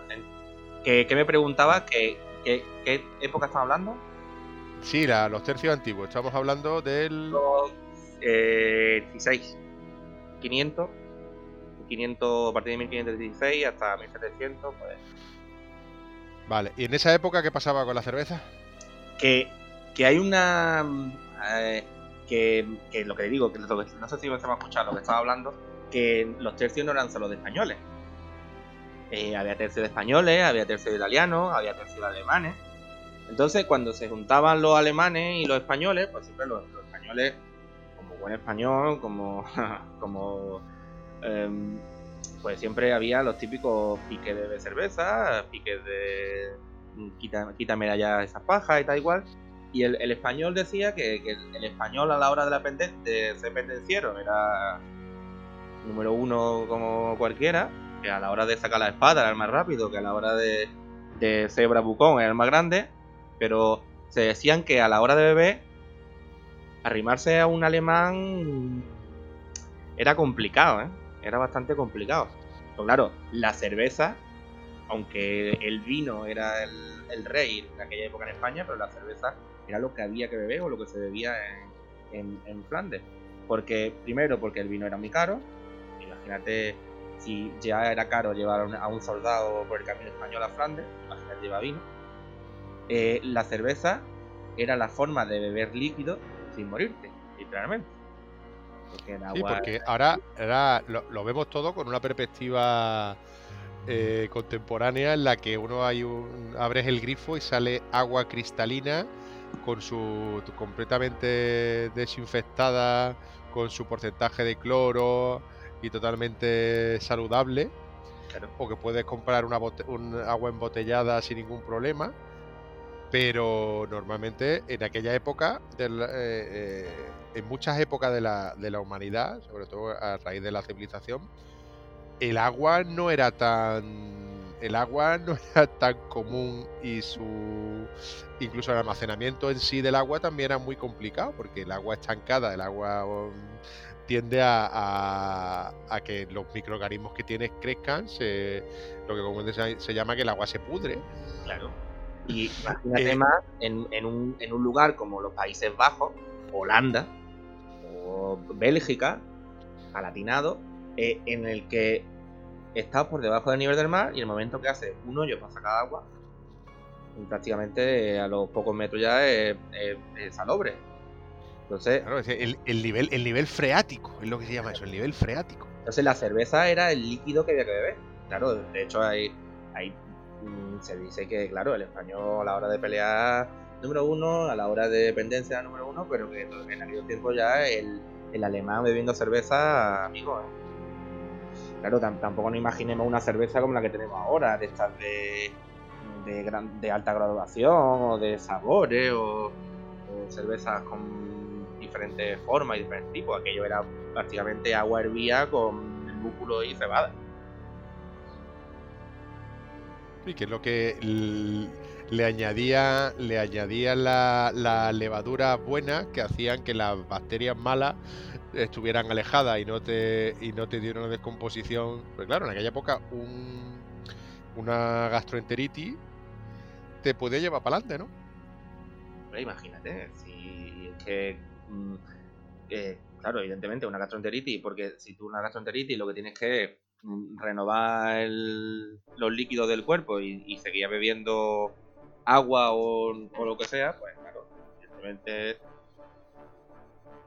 ¿Qué, ¿Qué me preguntaba? ¿Qué, qué, qué época estamos hablando? Sí, la, los tercios antiguos. Estamos hablando del. Los, eh, 16. 500. 500, a partir de 1516 hasta 1700, pues. Vale, ¿y en esa época qué pasaba con la cerveza? Que que hay una... Eh, que, lo que digo, que no sé si me a escuchar lo que estaba hablando, que los tercios no eran solo de españoles. Eh, había tercios de españoles, había tercios de italianos, había tercios de alemanes. Entonces, cuando se juntaban los alemanes y los españoles, pues siempre los, españoles, como buen español, como, [LAUGHS] como em, pues siempre había los típicos piques de cerveza, piques de quítame allá esa paja y tal igual. Y el, español decía que, el, español a la hora de, la de ser pendenciero era número uno como cualquiera, que a la hora de sacar la espada era el más rápido, que a la hora de, de ser bravucón era el más grande, pero se decían que a la hora de beber, arrimarse a un alemán era complicado, ¿eh? Era bastante complicado. Pero claro, la cerveza, aunque el vino era el, rey en aquella época en España, pero la cerveza era lo que había que beber o lo que se bebía en, en, Flandes. Porque, primero, porque el vino era muy caro. Imagínate si ya era caro llevar a un soldado por el camino español a Flandes, imagínate lleva vino. Eh, la cerveza era la forma de beber líquido sin morirte, literalmente. Porque sí, porque ahora, lo, vemos todo con una perspectiva eh, contemporánea en la que uno hay un, abres el grifo y sale agua cristalina con su completamente desinfectada, con su porcentaje de cloro y totalmente saludable. O que puedes comprar una un agua embotellada sin ningún problema. Pero normalmente en aquella época, eh, eh, en muchas épocas de la, de la humanidad, sobre todo a raíz de la civilización, el agua no era tan el agua [LAUGHS] no era tan común y su incluso el almacenamiento en sí del agua también era muy complicado porque el agua estancada, el agua um, tiende a, a, que los microorganismos que tienes crezcan, lo que comúnmente se, llama que el agua se pudre. Claro. Y imagínate eh, más en, en, un, en un lugar como los Países Bajos, Holanda o Bélgica, palatinado, eh, en el que estás por debajo del nivel del mar y en el momento que hace un hoyo para sacar agua, prácticamente a los pocos metros ya es, salobre. Entonces, el, nivel, el nivel freático es lo que se llama eso, el nivel freático. Entonces la cerveza era el líquido que había que beber. Claro, de hecho hay, hay mm, se dice que, claro, el español a la hora de pelear número uno, a la hora de dependencia número uno, pero que en aquel tiempo ya el, el alemán bebiendo cerveza, amigo, Claro, tampoco nos imaginemos una cerveza como la que tenemos ahora, de estas de, de, alta graduación o de sabores o, cervezas con diferentes formas y diferentes tipos. Aquello era prácticamente agua hervía con lúpulo y cebada. Y que es lo que le añadía, le añadía la, la levadura buena que hacían que las bacterias malas estuvieran alejadas y no te y no te dieron una descomposición. Pues claro, en aquella época un, una gastroenteritis te puede llevar para adelante, ¿no? imagínate, si es que, mm, claro, evidentemente una gastroenteritis, porque si tú una gastroenteritis lo que tienes que mm, renovar los líquidos del cuerpo y, y seguir bebiendo agua o, o, lo que sea, pues claro, evidentemente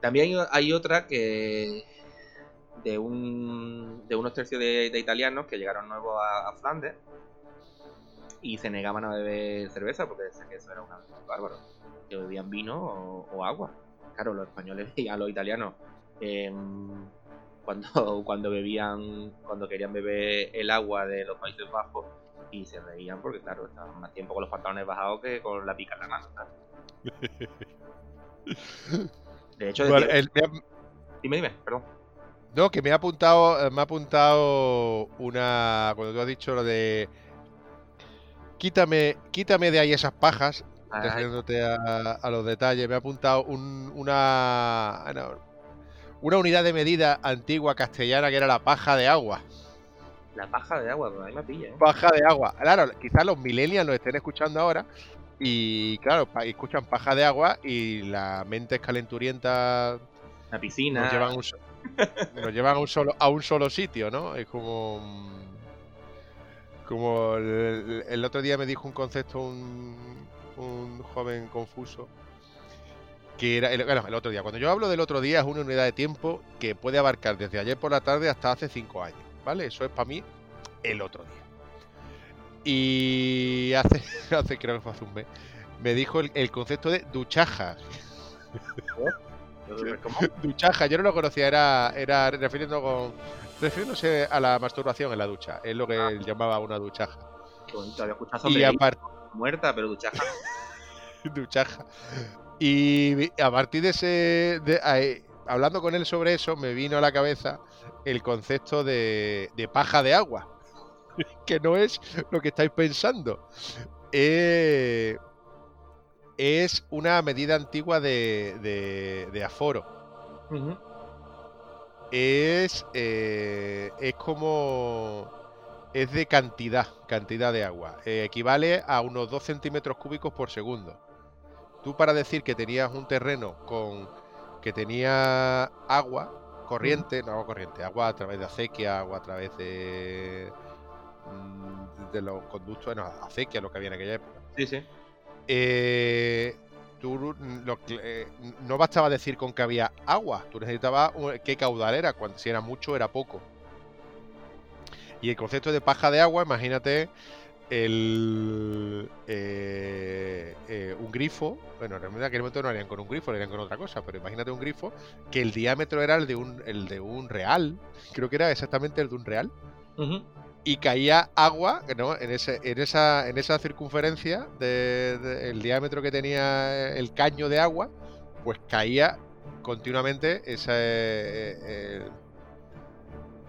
también hay otra que de, un, de unos tercios de, italianos que llegaron nuevos a, Flandes y se negaban a beber cerveza porque decían que eso era un bárbaro, que bebían vino o, agua. Claro, los españoles [LAUGHS] y a los italianos em, cuando, [LAUGHS] cuando bebían, cuando querían beber el agua de los Países Bajos Y se reían porque, claro, estaban más tiempo con los pantalones bajados que con la pica en la mano. [LAUGHS] De hecho, dime, dime, perdón. No, que me ha apuntado, me ha apuntado una. Cuando tú has dicho lo de. Quítame, quítame de ahí esas pajas. Refiriéndote a, los detalles, me ha apuntado una, una unidad de medida antigua castellana que era la paja de agua. La paja de agua, ahí me pilla. ¿eh? Paja de agua. Claro, quizás los millennials lo estén escuchando ahora y, claro, escuchan paja de agua y la mente es calenturienta. La piscina. Nos llevan, nos llevan a, un solo, a un solo sitio, ¿no? Es como. Como el, otro día me dijo un concepto un, un joven confuso que era el, bueno, el otro día. Cuando yo hablo del otro día es una unidad de tiempo que puede abarcar desde ayer por la tarde hasta hace cinco años. ¿Vale? Eso es para mí el otro día. Y [LAUGHS] hace, hace creo que fue hace un mes, me dijo el, concepto de duchaja. ¿Cómo? [LAUGHS] Duchaja, yo no lo conocía, era, era refiriendo con, refiriéndose a la masturbación en la ducha, es lo que ah. él llamaba una duchaja. Bonito, había escuchado y aparte muerta, pero duchaja. [LAUGHS] duchaja. Y a partir de ese, de, hablando con él sobre eso, me vino a la cabeza el concepto de, paja de agua, [LAUGHS] que no es lo que estáis pensando. Eh, es una medida antigua de, aforo. Es, eh, es como... Es de cantidad, cantidad de agua. Eh, equivale a unos 2 centímetros cúbicos por segundo. Tú para decir que tenías un terreno con que tenía agua, corriente, no agua corriente, agua a través de acequia, agua a través de, mm, de los conductos, bueno, acequia, lo que había en aquella época. Sí, sí. Eh, tú eh, no bastaba decir con que había agua, tú necesitabas qué caudal era, cuando, si era mucho era poco. Y el concepto de paja de agua, imagínate el, grifo, bueno, realmente en aquel momento no harían con un grifo, lo harían con otra cosa, pero imagínate un grifo que el diámetro era el de un, el de un real, creo que era exactamente el de un real, y caía agua ¿no? en, ese, en, esa, en esa circunferencia del el diámetro que tenía el caño de agua, pues caía continuamente ese, eh,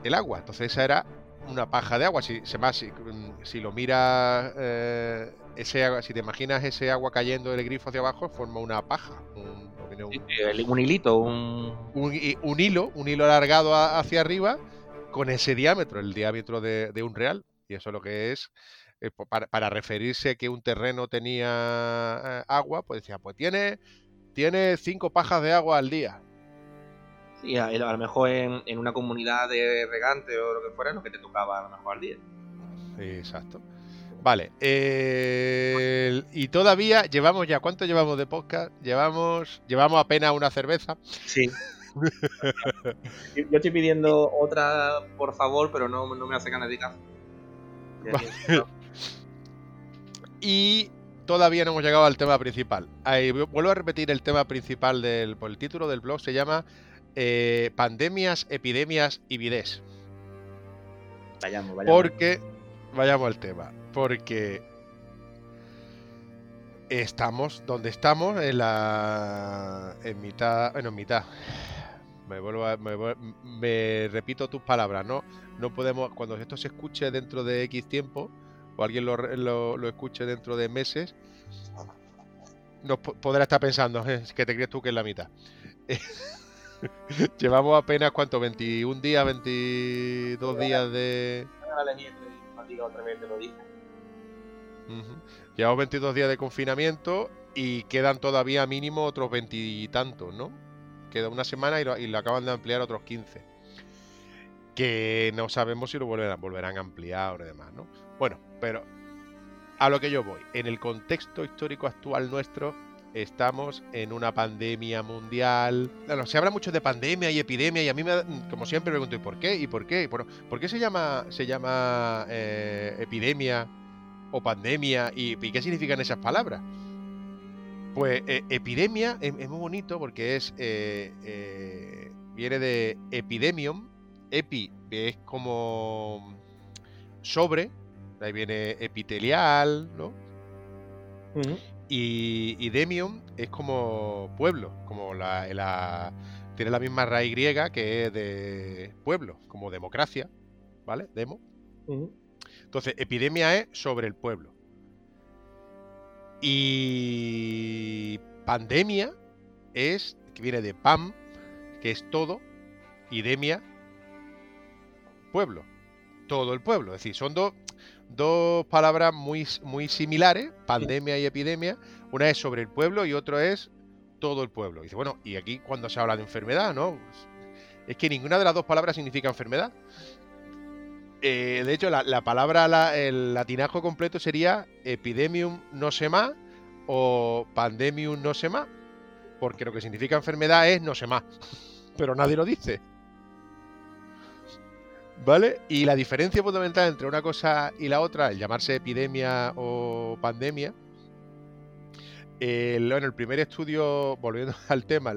el agua. Entonces esa era una paja de agua. Si, se más, si, si lo miras, eh, ese agua, si te imaginas ese agua cayendo del grifo hacia abajo, forma una paja. Un, un, hilito, un... un... hilo, un hilo alargado hacia arriba con ese diámetro, el diámetro de, un real. Y eso es lo que es. Eh, para, para, referirse que un terreno tenía eh, agua, pues decía, pues tiene, tiene cinco pajas de agua al día y a, lo mejor en, una comunidad de regante o lo que fuera, lo que te tocaba a lo mejor al día. Exacto. Vale. y todavía llevamos ya, ¿cuánto llevamos de podcast? Llevamos, llevamos apenas una cerveza. Sí. [LAUGHS] Yo estoy pidiendo otra, por favor, pero no, me hace ganas de caso. [LAUGHS] y todavía no hemos llegado al tema principal. Ahí, vuelvo a repetir el tema principal del por el título del blog, se llama eh, pandemias, epidemias y vides. Vayamos, vayamos. Porque, vayamos al tema, porque estamos donde estamos en la en mitad, bueno, en mitad. Me vuelvo me, repito tus palabras, ¿no? No podemos, cuando esto se escuche dentro de X tiempo, o alguien lo, lo, escuche dentro de meses, no podrá estar pensando, ¿eh? que te crees tú que es la mitad. [LAUGHS] [LAUGHS] Llevamos apenas, ¿cuánto? ¿21 días, 22 días de... Llevamos 22 días de confinamiento y quedan todavía mínimo otros veintitantos, ¿no? Queda una semana y lo, acaban de ampliar otros 15. Que no sabemos si lo volverán, volverán a ampliar o demás, ¿no? Bueno, pero a lo que yo voy. En el contexto histórico actual nuestro, estamos en una pandemia mundial. Bueno, se habla mucho de pandemia y epidemia y a mí, me, como siempre, me pregunto, ¿y por qué? ¿Y por qué? ¿Por, ¿por qué se llama, se llama eh, epidemia o pandemia? ¿Y, qué significan esas palabras? Pues eh, epidemia es, muy bonito porque es eh, viene de epidemium. Epi es como sobre, ahí viene epitelial, ¿no? Y, y, demium es como pueblo, como la, tiene la misma raíz griega que es de pueblo, como democracia, ¿vale? Demo. Entonces, epidemia es sobre el pueblo. Y pandemia es, que viene de PAM, que es todo, y demia, pueblo. Todo el pueblo. Es decir, son dos, dos palabras muy, muy similares, pandemia y epidemia. Una es sobre el pueblo y otro es todo el pueblo. dice, bueno, y aquí cuando se habla de enfermedad, ¿no? Es que ninguna de las dos palabras significa enfermedad. Eh, de hecho, la, palabra, el latinajo completo sería epidemium no sé más o pandemium no sé más, porque lo que significa enfermedad es no sé más, [LAUGHS] pero nadie lo dice. ¿Vale? Y la diferencia fundamental entre una cosa y la otra, el llamarse epidemia o pandemia, el, en el primer estudio, volviendo [LAUGHS] al tema,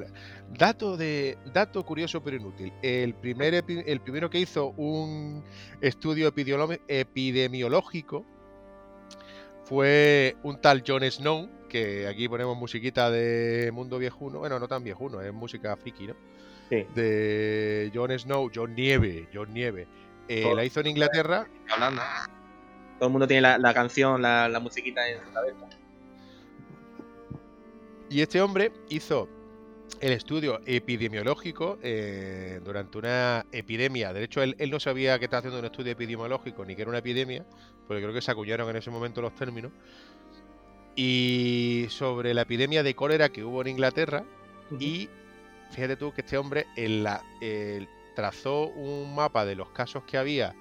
dato de dato curioso pero inútil. El primer el primero que hizo un estudio epidemiológico fue un tal John Snow, que aquí ponemos musiquita de Mundo Viejuno, bueno, no tan viejuno, es música friki, ¿no? Sí. De John Snow, John Nieve, John Nieve. Eh, la hizo en Inglaterra. Hablando. Todo el mundo tiene la, canción, la, la musiquita en su cabeza. Y este hombre hizo el estudio epidemiológico eh, durante una epidemia. De hecho, él, no sabía que estaba haciendo un estudio epidemiológico ni que era una epidemia, porque creo que se acuñaron en ese momento los términos. Y sobre la epidemia de cólera que hubo en Inglaterra. Y fíjate tú que este hombre trazó un mapa de los casos que había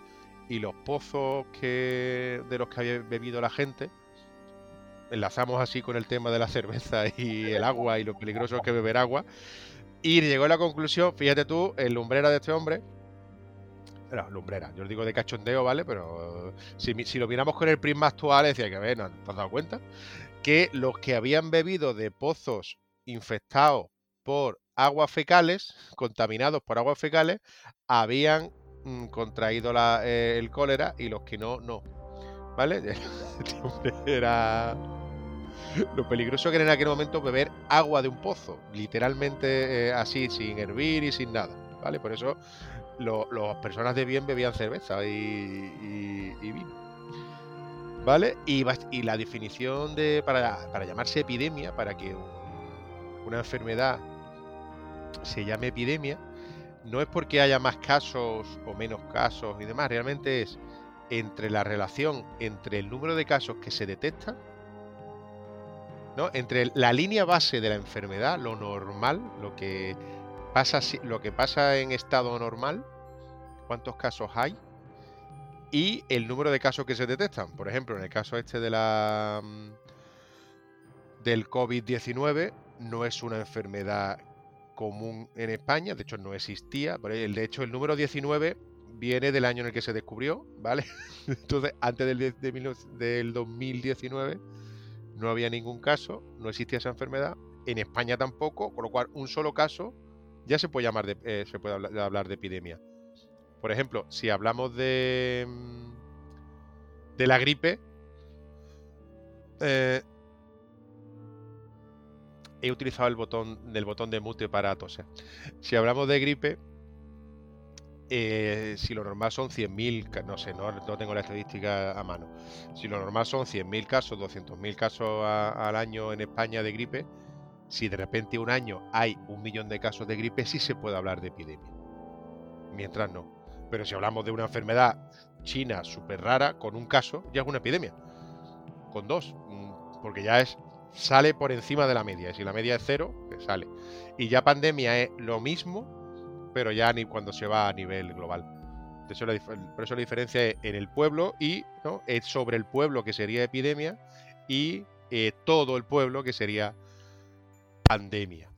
y los pozos que, de los que había bebido la gente enlazamos así con el tema de la cerveza y el agua y lo peligroso que beber agua. Y llegó a la conclusión, fíjate tú, el lumbrera de este hombre, no, lumbrera, yo os digo de cachondeo, ¿vale? Pero si, lo miramos con el prisma actual, decía que, ¿no te has dado cuenta? Que los que habían bebido de pozos infectados por aguas fecales, contaminados por aguas fecales, habían mm, contraído eh, el cólera y los que no, no. ¿Vale? [LAUGHS] Este hombre era lo peligroso que era en aquel momento beber agua de un pozo, literalmente eh, así, sin hervir y sin nada, ¿vale? Por eso las personas de bien bebían cerveza y, vino, ¿vale? Y, la definición de para, llamarse epidemia, para que una enfermedad se llame epidemia, no es porque haya más casos o menos casos y demás, realmente es entre la relación entre el número de casos que se detectan entre la línea base de la enfermedad, lo normal, lo que pasa, lo que pasa en estado normal, cuántos casos hay, y el número de casos que se detectan. Por ejemplo, en el caso este de la mm, del COVID-19, no es una enfermedad común en España, de hecho no existía, de hecho el número 19 viene del año en el que se descubrió, ¿vale? [LAUGHS] Entonces, antes del, del 2019 no había ningún caso, no existía esa enfermedad, en España tampoco, con lo cual un solo caso ya se puede llamar de, eh, se puede hablar, de epidemia. Por ejemplo, si hablamos de mm, de la gripe, eh, he utilizado el botón del botón de mute para toser. Si hablamos de gripe, eh, si lo normal son 100.000, no sé, no, tengo la estadística a mano. Si lo normal son 100.000 casos, 200.000 casos al año en España de gripe, si de repente un año hay un millón de casos de gripe, sí se puede hablar de epidemia. Mientras no. Pero si hablamos de una enfermedad china súper rara, con un caso, ya es una epidemia. Con dos, mm, porque ya es sale por encima de la media. Y si la media es cero, pues sale. Y ya pandemia es lo mismo, pero ya ni cuando se va a nivel global. Eso por eso la diferencia es en el pueblo y ¿no? es sobre el pueblo que sería epidemia y eh, todo el pueblo que sería pandemia.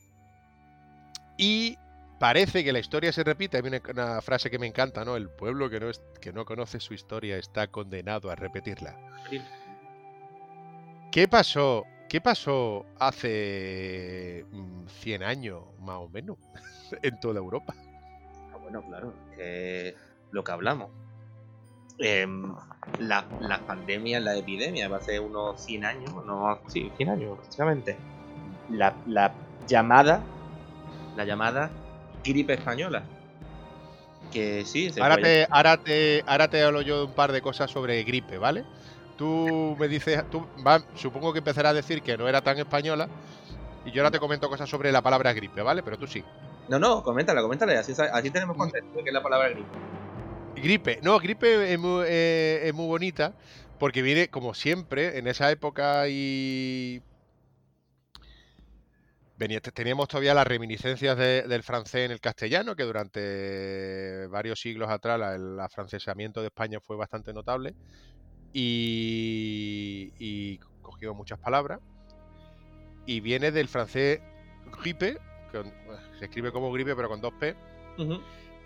Y parece que la historia se repite. Hay una, una, frase que me encanta, ¿no? El pueblo que no, es, que no conoce su historia está condenado a repetirla. ¿Qué pasó? ¿Qué pasó hace 100 mm, años, más o menos, [LAUGHS] en toda Europa? bueno, claro, lo que hablamos. em, la, la, pandemia, la epidemia, va a ser unos 100 años, no, sí, 100 años prácticamente. La, la llamada, la llamada gripe española. Que sí, se ahora, te, ahora, te, ahora te hablo yo de un par de cosas sobre gripe, ¿vale? Tú me dices, tú supongo que empezarás a decir que no era tan española y yo ahora te comento cosas sobre la palabra gripe, ¿vale? Pero tú sí. No, no, coméntala, coméntala, así, así tenemos mm. contexto de qué es la palabra gripe. Gripe, no, gripe es muy, eh, es muy bonita porque viene, como siempre, en esa época y teníamos todavía las reminiscencias del francés en el castellano, que durante varios siglos atrás el afrancesamiento de España fue bastante notable y, y cogió muchas palabras. Y viene del francés gripe, que se escribe como gripe pero con dos P.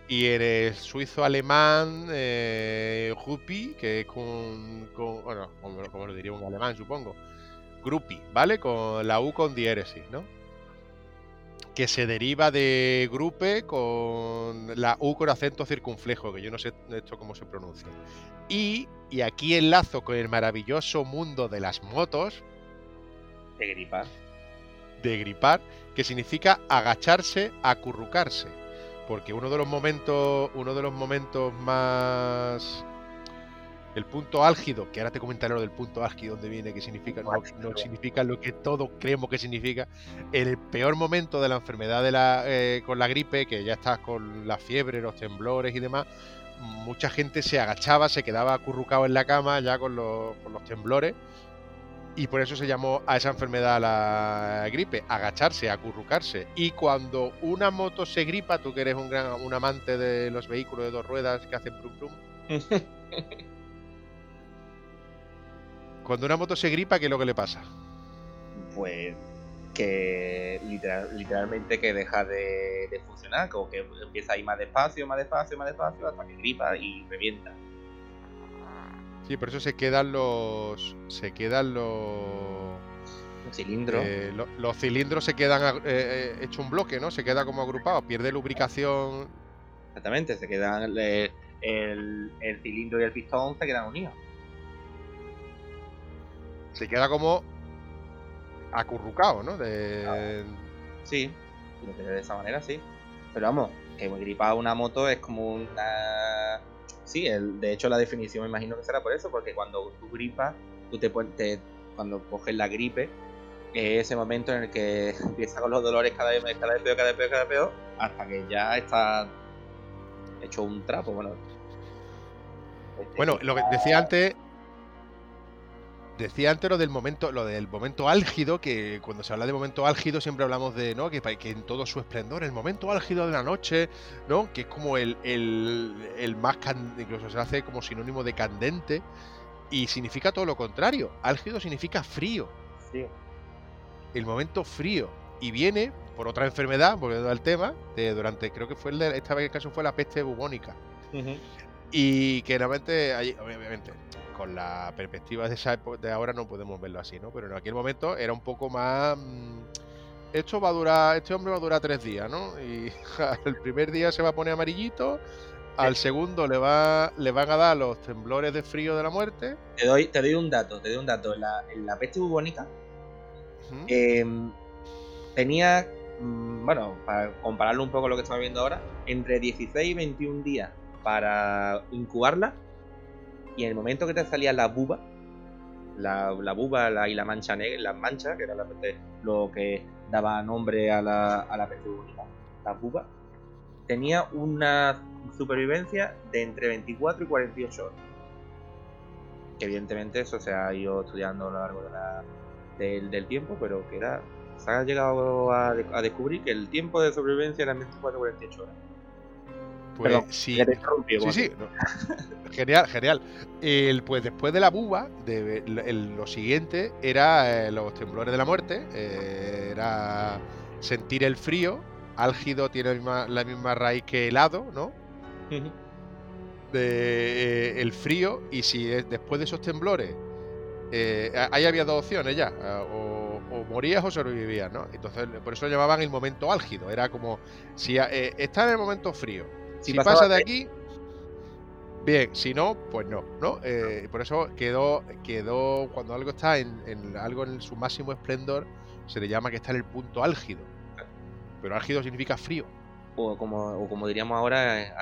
Y en el suizo alemán eh, que es con, bueno, como, lo diría un alemán supongo, Grupi, ¿vale? Con la U con diéresis, ¿no? Que se deriva de grupe con la U con acento circunflejo, que yo no sé esto cómo se pronuncia. Y, y aquí enlazo con el maravilloso mundo de las motos. De gripar. De gripar, que significa agacharse, acurrucarse. Porque uno de los momentos, uno de los momentos más el punto álgido, que ahora te comentaré lo del punto álgido, donde viene, que significa, no, significa lo que todos creemos que significa. El peor momento de la enfermedad de la, eh, con la gripe, que ya estás con la fiebre, los temblores y demás, mucha gente se agachaba, se quedaba acurrucado en la cama ya con los, con los temblores y por eso se llamó a esa enfermedad la gripe, agacharse, acurrucarse. Y cuando una moto se gripa, tú que eres un gran un amante de los vehículos de dos ruedas que hacen prum prum. [LAUGHS] cuando una moto se gripa, ¿qué es lo que le pasa? Pues que literalmente que deja de, de funcionar, como que empieza a ir más despacio, más despacio, más despacio, hasta que gripa y revienta. Sí, por eso se quedan los. Se quedan los. cilindros. Eh, los cilindros se quedan eh, eh, hecho un bloque, ¿no? Se queda como agrupado, pierde lubricación. Exactamente, se quedan. El, el, cilindro y el pistón se quedan unidos. Se queda como acurrucado, ¿no? De... Sí, de esa manera sí. Pero vamos, que gripado una moto es como una sí, el, de hecho la definición me imagino que será por eso, porque cuando tú gripas, tú te, te cuando coges la gripe, es ese momento en el que [LAUGHS] empieza con los dolores cada vez, cada vez peor, cada vez peor, cada vez peor, hasta que ya está hecho un trapo. Bueno, bueno lo que decía antes, decía antes lo del momento, lo del momento álgido, que cuando se habla de momento álgido siempre hablamos de, ¿no? Que, que en todo su esplendor, el momento álgido de la noche, ¿no? Que es como el, el, más incluso se hace como sinónimo de candente y significa todo lo contrario. Álgido significa frío. Sí. El momento frío. Y viene por otra enfermedad, volviendo al tema, de, durante, creo que fue el de, esta vez el caso fue la peste bubónica. Y que realmente, obviamente, con la perspectiva de, esa de ahora no podemos verlo así, ¿no? Pero en aquel momento era un poco más... Mm, esto va a durar, este hombre va a durar tres días, ¿no? Y [LAUGHS] el primer día se va a poner amarillito, al segundo le va le van a dar los temblores de frío de la muerte. Te doy, te doy un dato, te doy un dato. La, la peste bubónica em, tenía, mm, bueno, para compararlo un poco con lo que estamos viendo ahora, entre 16 y 21 días para incubarla y en el momento que te salía la buba, la, buba y la mancha negra, la mancha, que era la, lo que daba nombre a la, a la peste bubónica, la buba, tenía una supervivencia de entre 24 y 48 horas. Evidentemente eso se ha ido estudiando a lo largo de la, del, tiempo, pero que era se ha llegado a, a, descubrir que el tiempo de sobrevivencia era 24 y 48 horas. Pues sí. Sí, genial, genial. El, pues después de la buba, de, lo siguiente era eh, los temblores de la muerte, eh, era sentir el frío. Álgido tiene la misma, raíz que helado, ¿no? de, eh, el frío, y si después de esos temblores, ahí había dos opciones ya, o, morías o sobrevivías, ¿no? Entonces, por eso lo llamaban el momento álgido, era como si está en el momento frío, si, pasa de aquí, Bien, si no, pues no, ¿no? Eh, por eso quedó, quedó, cuando algo está en, algo en su máximo esplendor, se le llama que está en el punto álgido. Pero álgido significa frío. O como, como diríamos ahora, eh,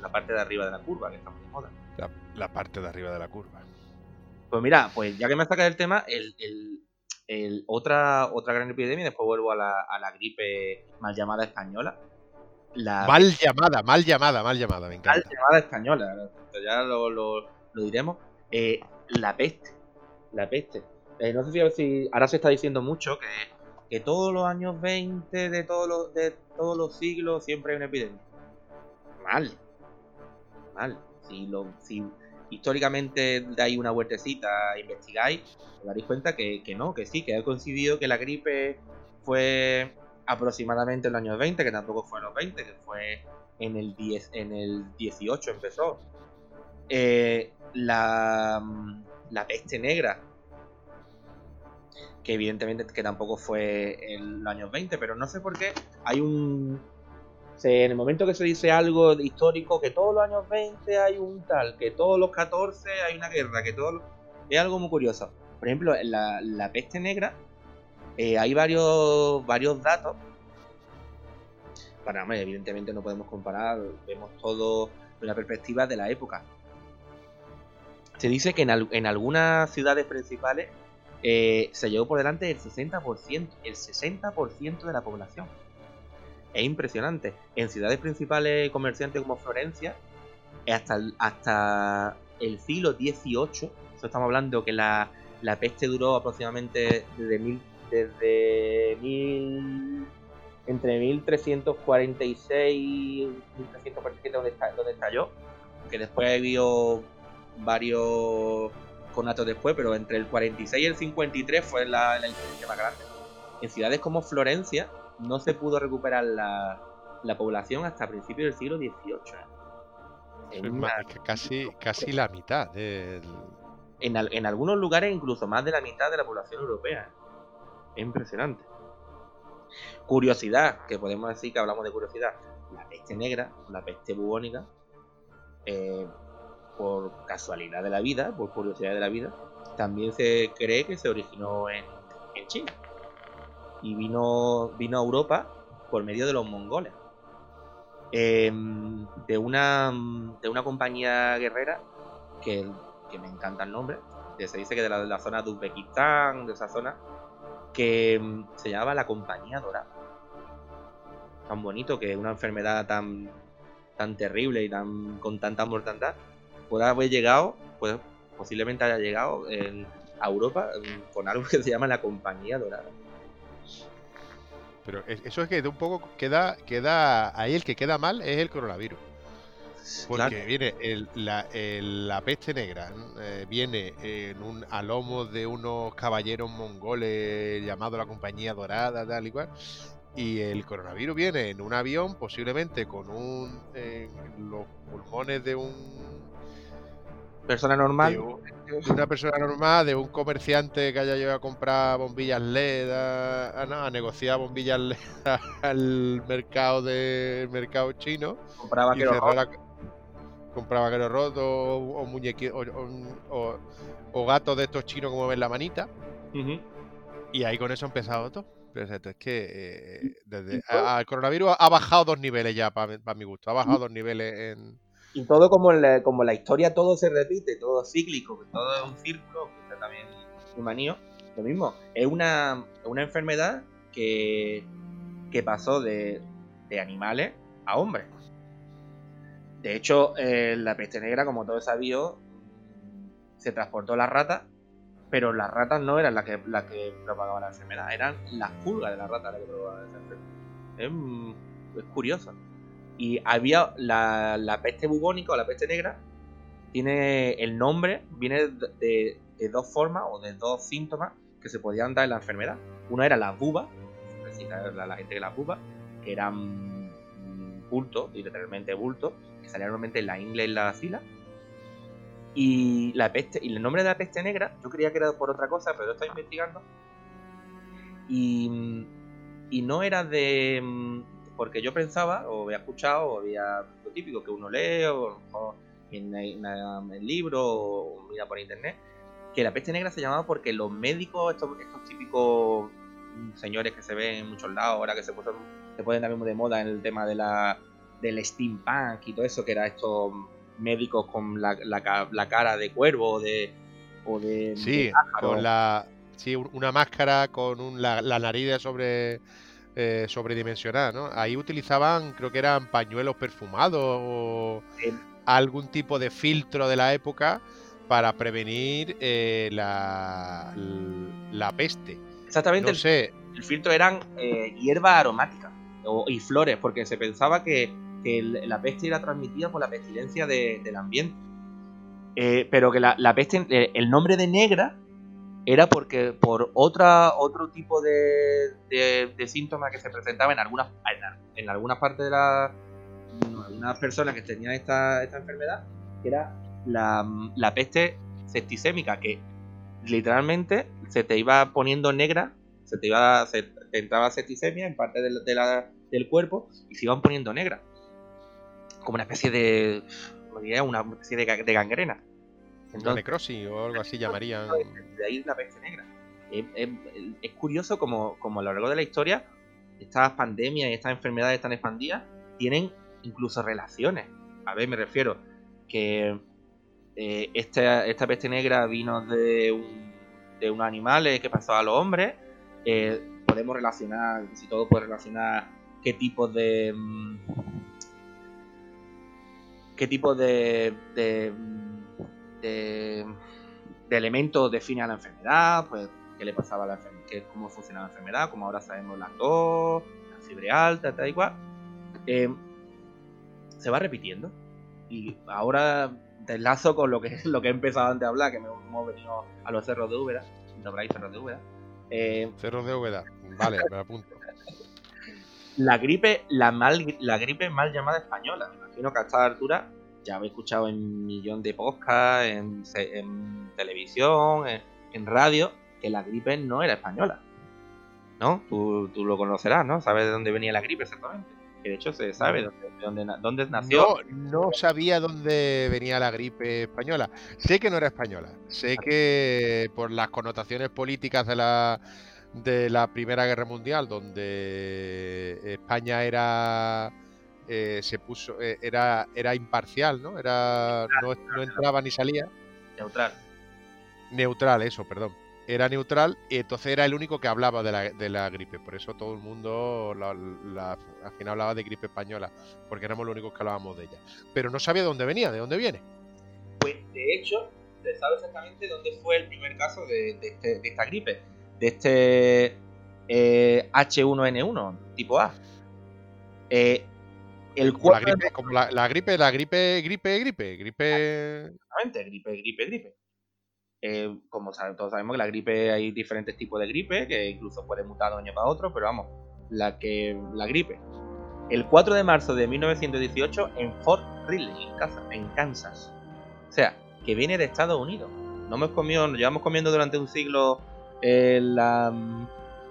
la parte de arriba de la curva, que está muy moda. La, parte de arriba de la curva. Pues mira, pues ya que me saca el tema, el, el, otra, otra gran epidemia, después vuelvo a la, a la gripe mal llamada española, Mal llamada, mal llamada, mal llamada, me encanta. Mal llamada española, ya lo, diremos. Eh, la peste, la peste. Eh, no sé si, ahora se está diciendo mucho que, que todos los años 20 de todos los, de todos los siglos siempre hay una epidemia. Mal, mal. Si, lo, si históricamente dais una vueltecita, investigáis, os daréis cuenta que, que no, que sí, que ha coincidido que la gripe fue aproximadamente en los años 20, que tampoco fue en los 20, que fue en el, 10, en el 18 empezó. Eh, la, la peste negra, que evidentemente que tampoco fue en los años 20, pero no sé por qué hay un... en el momento que se dice algo histórico, que todos los años 20 hay un tal, que todos los 14 hay una guerra, que todo... Es algo muy curioso. Por ejemplo, la, la peste negra eh, hay varios, varios datos. Para, evidentemente no podemos comparar, vemos todo de la perspectiva de la época. Se dice que en, algunas ciudades principales eh, se llevó por delante el 60%, el 60% de la población. Es impresionante. En ciudades principales comerciantes como Florencia, hasta, hasta el siglo XVIII, estamos hablando que la, la peste duró aproximadamente desde mil desde mil, entre 1346 y 1347 donde, está, donde estalló, que después habido varios conatos después, pero entre el 46 y el 53 fue la, la más grande. En ciudades como Florencia no se pudo recuperar la, la población hasta principios del siglo XVIII. Casi, casi la mitad del... En, en, algunos lugares incluso más de la mitad de la población europea. Es impresionante. Curiosidad, que podemos decir que hablamos de curiosidad. La peste negra, la peste bubónica, eh, por casualidad de la vida, por curiosidad de la vida, también se cree que se originó en, China. Y vino, vino a Europa por medio de los mongoles. Em, de, una, de una compañía guerrera que, me encanta el nombre. se dice que de la, de la zona de Uzbekistán, de esa zona, que mm, se llamaba la Compañía Dorada. Tan bonito que una enfermedad tan, tan terrible y tan con tanta mortandad pueda haber llegado, pues posiblemente haya llegado a Europa mm, con algo que se llama la Compañía Dorada. Pero eso es que de un poco queda, queda ahí el que queda mal es el coronavirus. Porque viene la, peste negra, eh, viene en un, a lomo de unos caballeros mongoles llamados la Compañía Dorada, tal y cual. Y el coronavirus viene en un avión, posiblemente con un los pulmones de un persona normal. De, una persona normal, de un comerciante que haya llegado a comprar bombillas LED, a, negociar bombillas LED [LAUGHS] al mercado del mercado chino. Compraba que compraba vaqueros rotos o, o, o, gatos de estos chinos como ven la manita. Y ahí con eso ha empezado todo. Pero es que eh, desde, el coronavirus ha bajado dos niveles ya, para mi gusto. Ha bajado dos niveles en. Y todo como la, como la historia, todo se repite, todo cíclico, todo es un círculo, que está también humanío. Lo mismo, es una, una enfermedad que, que pasó de, de animales a hombres. De hecho, eh, la peste negra, como todos sabido, se transportó las ratas, pero las ratas no eran las que, las propagaban la enfermedad, eran las pulgas de las ratas las que propagaban la enfermedad. Es, curioso. Y había la, peste bubónica o la peste negra, tiene el nombre, viene de, dos formas o de dos síntomas que se podían dar en la enfermedad. Uno era la buba, la, la gente que las bubas, que eran bultos, literalmente bultos, que salía normalmente en la ingle en la sila. Y la peste, y el nombre de la peste negra, yo creía que era por otra cosa, pero lo estoy investigando. Y, y no era de. Porque yo pensaba, o había escuchado, o había lo típico que uno lee, o, en, el libro o mira por internet, que la peste negra se llamaba porque los médicos, estos, típicos señores que se ven en muchos lados, ahora que se, pueden, se pueden también de moda en el tema de la, del steampunk y todo eso, que era estos médicos con la, la, cara de cuervo de, o de... Sí, con la... Sí, una máscara con un, la, nariz sobre eh, sobredimensionada, ¿no? Ahí utilizaban, creo que eran pañuelos perfumados o algún tipo de filtro de la época para prevenir eh, la, la peste. Exactamente. el, filtro eran eh, hierbas aromáticas y flores, porque se pensaba que, la peste era transmitida por la pestilencia del ambiente. Eh, pero que la, peste, el nombre de negra era porque por otra, otro tipo de, de, síntomas que se presentaba en algunas, en, algunas partes de la. algunas personas que tenían esta, esta enfermedad, que era la, la peste septicémica, que literalmente se te iba poniendo negra, se te iba se, te entraba septicemia en parte de del cuerpo y se iban poniendo negra. Como una especie de. Una especie de, gangrena. Entonces, necrosis o algo así llamarían. [LAUGHS] De ahí la peste negra. Es, curioso como, como, a lo largo de la historia estas pandemias y estas enfermedades tan expandidas tienen incluso relaciones. A ver, me refiero que eh, esta, esta, peste negra vino de, un, de unos animales que pasó a los hombres. Eh, podemos relacionar, si todo puede relacionar qué tipo de. Qué tipo de. de, de, elementos define a la enfermedad, pues qué le pasaba a la enfermedad, cómo funcionaba la enfermedad, como ahora sabemos la tos, la fiebre alta, tal y cual. Eh, se va repitiendo. Y ahora enlazo con lo que, [LAUGHS] lo que he empezado antes a hablar, que hemos venido a los cerros de Úbeda, cerros de Úbeda. Eh, cerros de Úbeda, vale, me apunto. La gripe, la, mal, la gripe mal llamada española. Me imagino que a esta altura ya habéis escuchado en millón de podcasts, en, televisión, en, radio, que la gripe no era española. ¿No? Tú, tú lo conocerás, ¿no? Sabes de dónde venía la gripe exactamente de hecho se sabe dónde, dónde, nació. No, sabía dónde venía la gripe española. Sé que no era española. Sé que por las connotaciones políticas de la de la Primera Guerra Mundial, donde España era eh, se puso eh, era era imparcial, ¿no? Era no, no entraba ni salía. Neutral. Neutral, eso, perdón era neutral y entonces era el único que hablaba de la, de la gripe. Por eso todo el mundo al final hablaba de gripe española, porque éramos los únicos que hablábamos de ella. Pero no sabía de dónde venía, de dónde viene. Pues de hecho, se sabe exactamente dónde fue el primer caso de, este, esta gripe, de este H1N1 eh, tipo A. Eh, el la gripe, como la, la, gripe, la gripe, gripe, gripe, gripe. Exactamente, gripe, gripe, gripe. Eh, como todos sabemos que la gripe hay diferentes tipos de gripe, que incluso puede mutar de un año para otro, pero vamos, la que la gripe. El 4 de marzo de 1918 en Fort Riley, en Kansas. O sea, que viene de Estados Unidos. No hemos comido, llevamos comiendo durante un siglo la,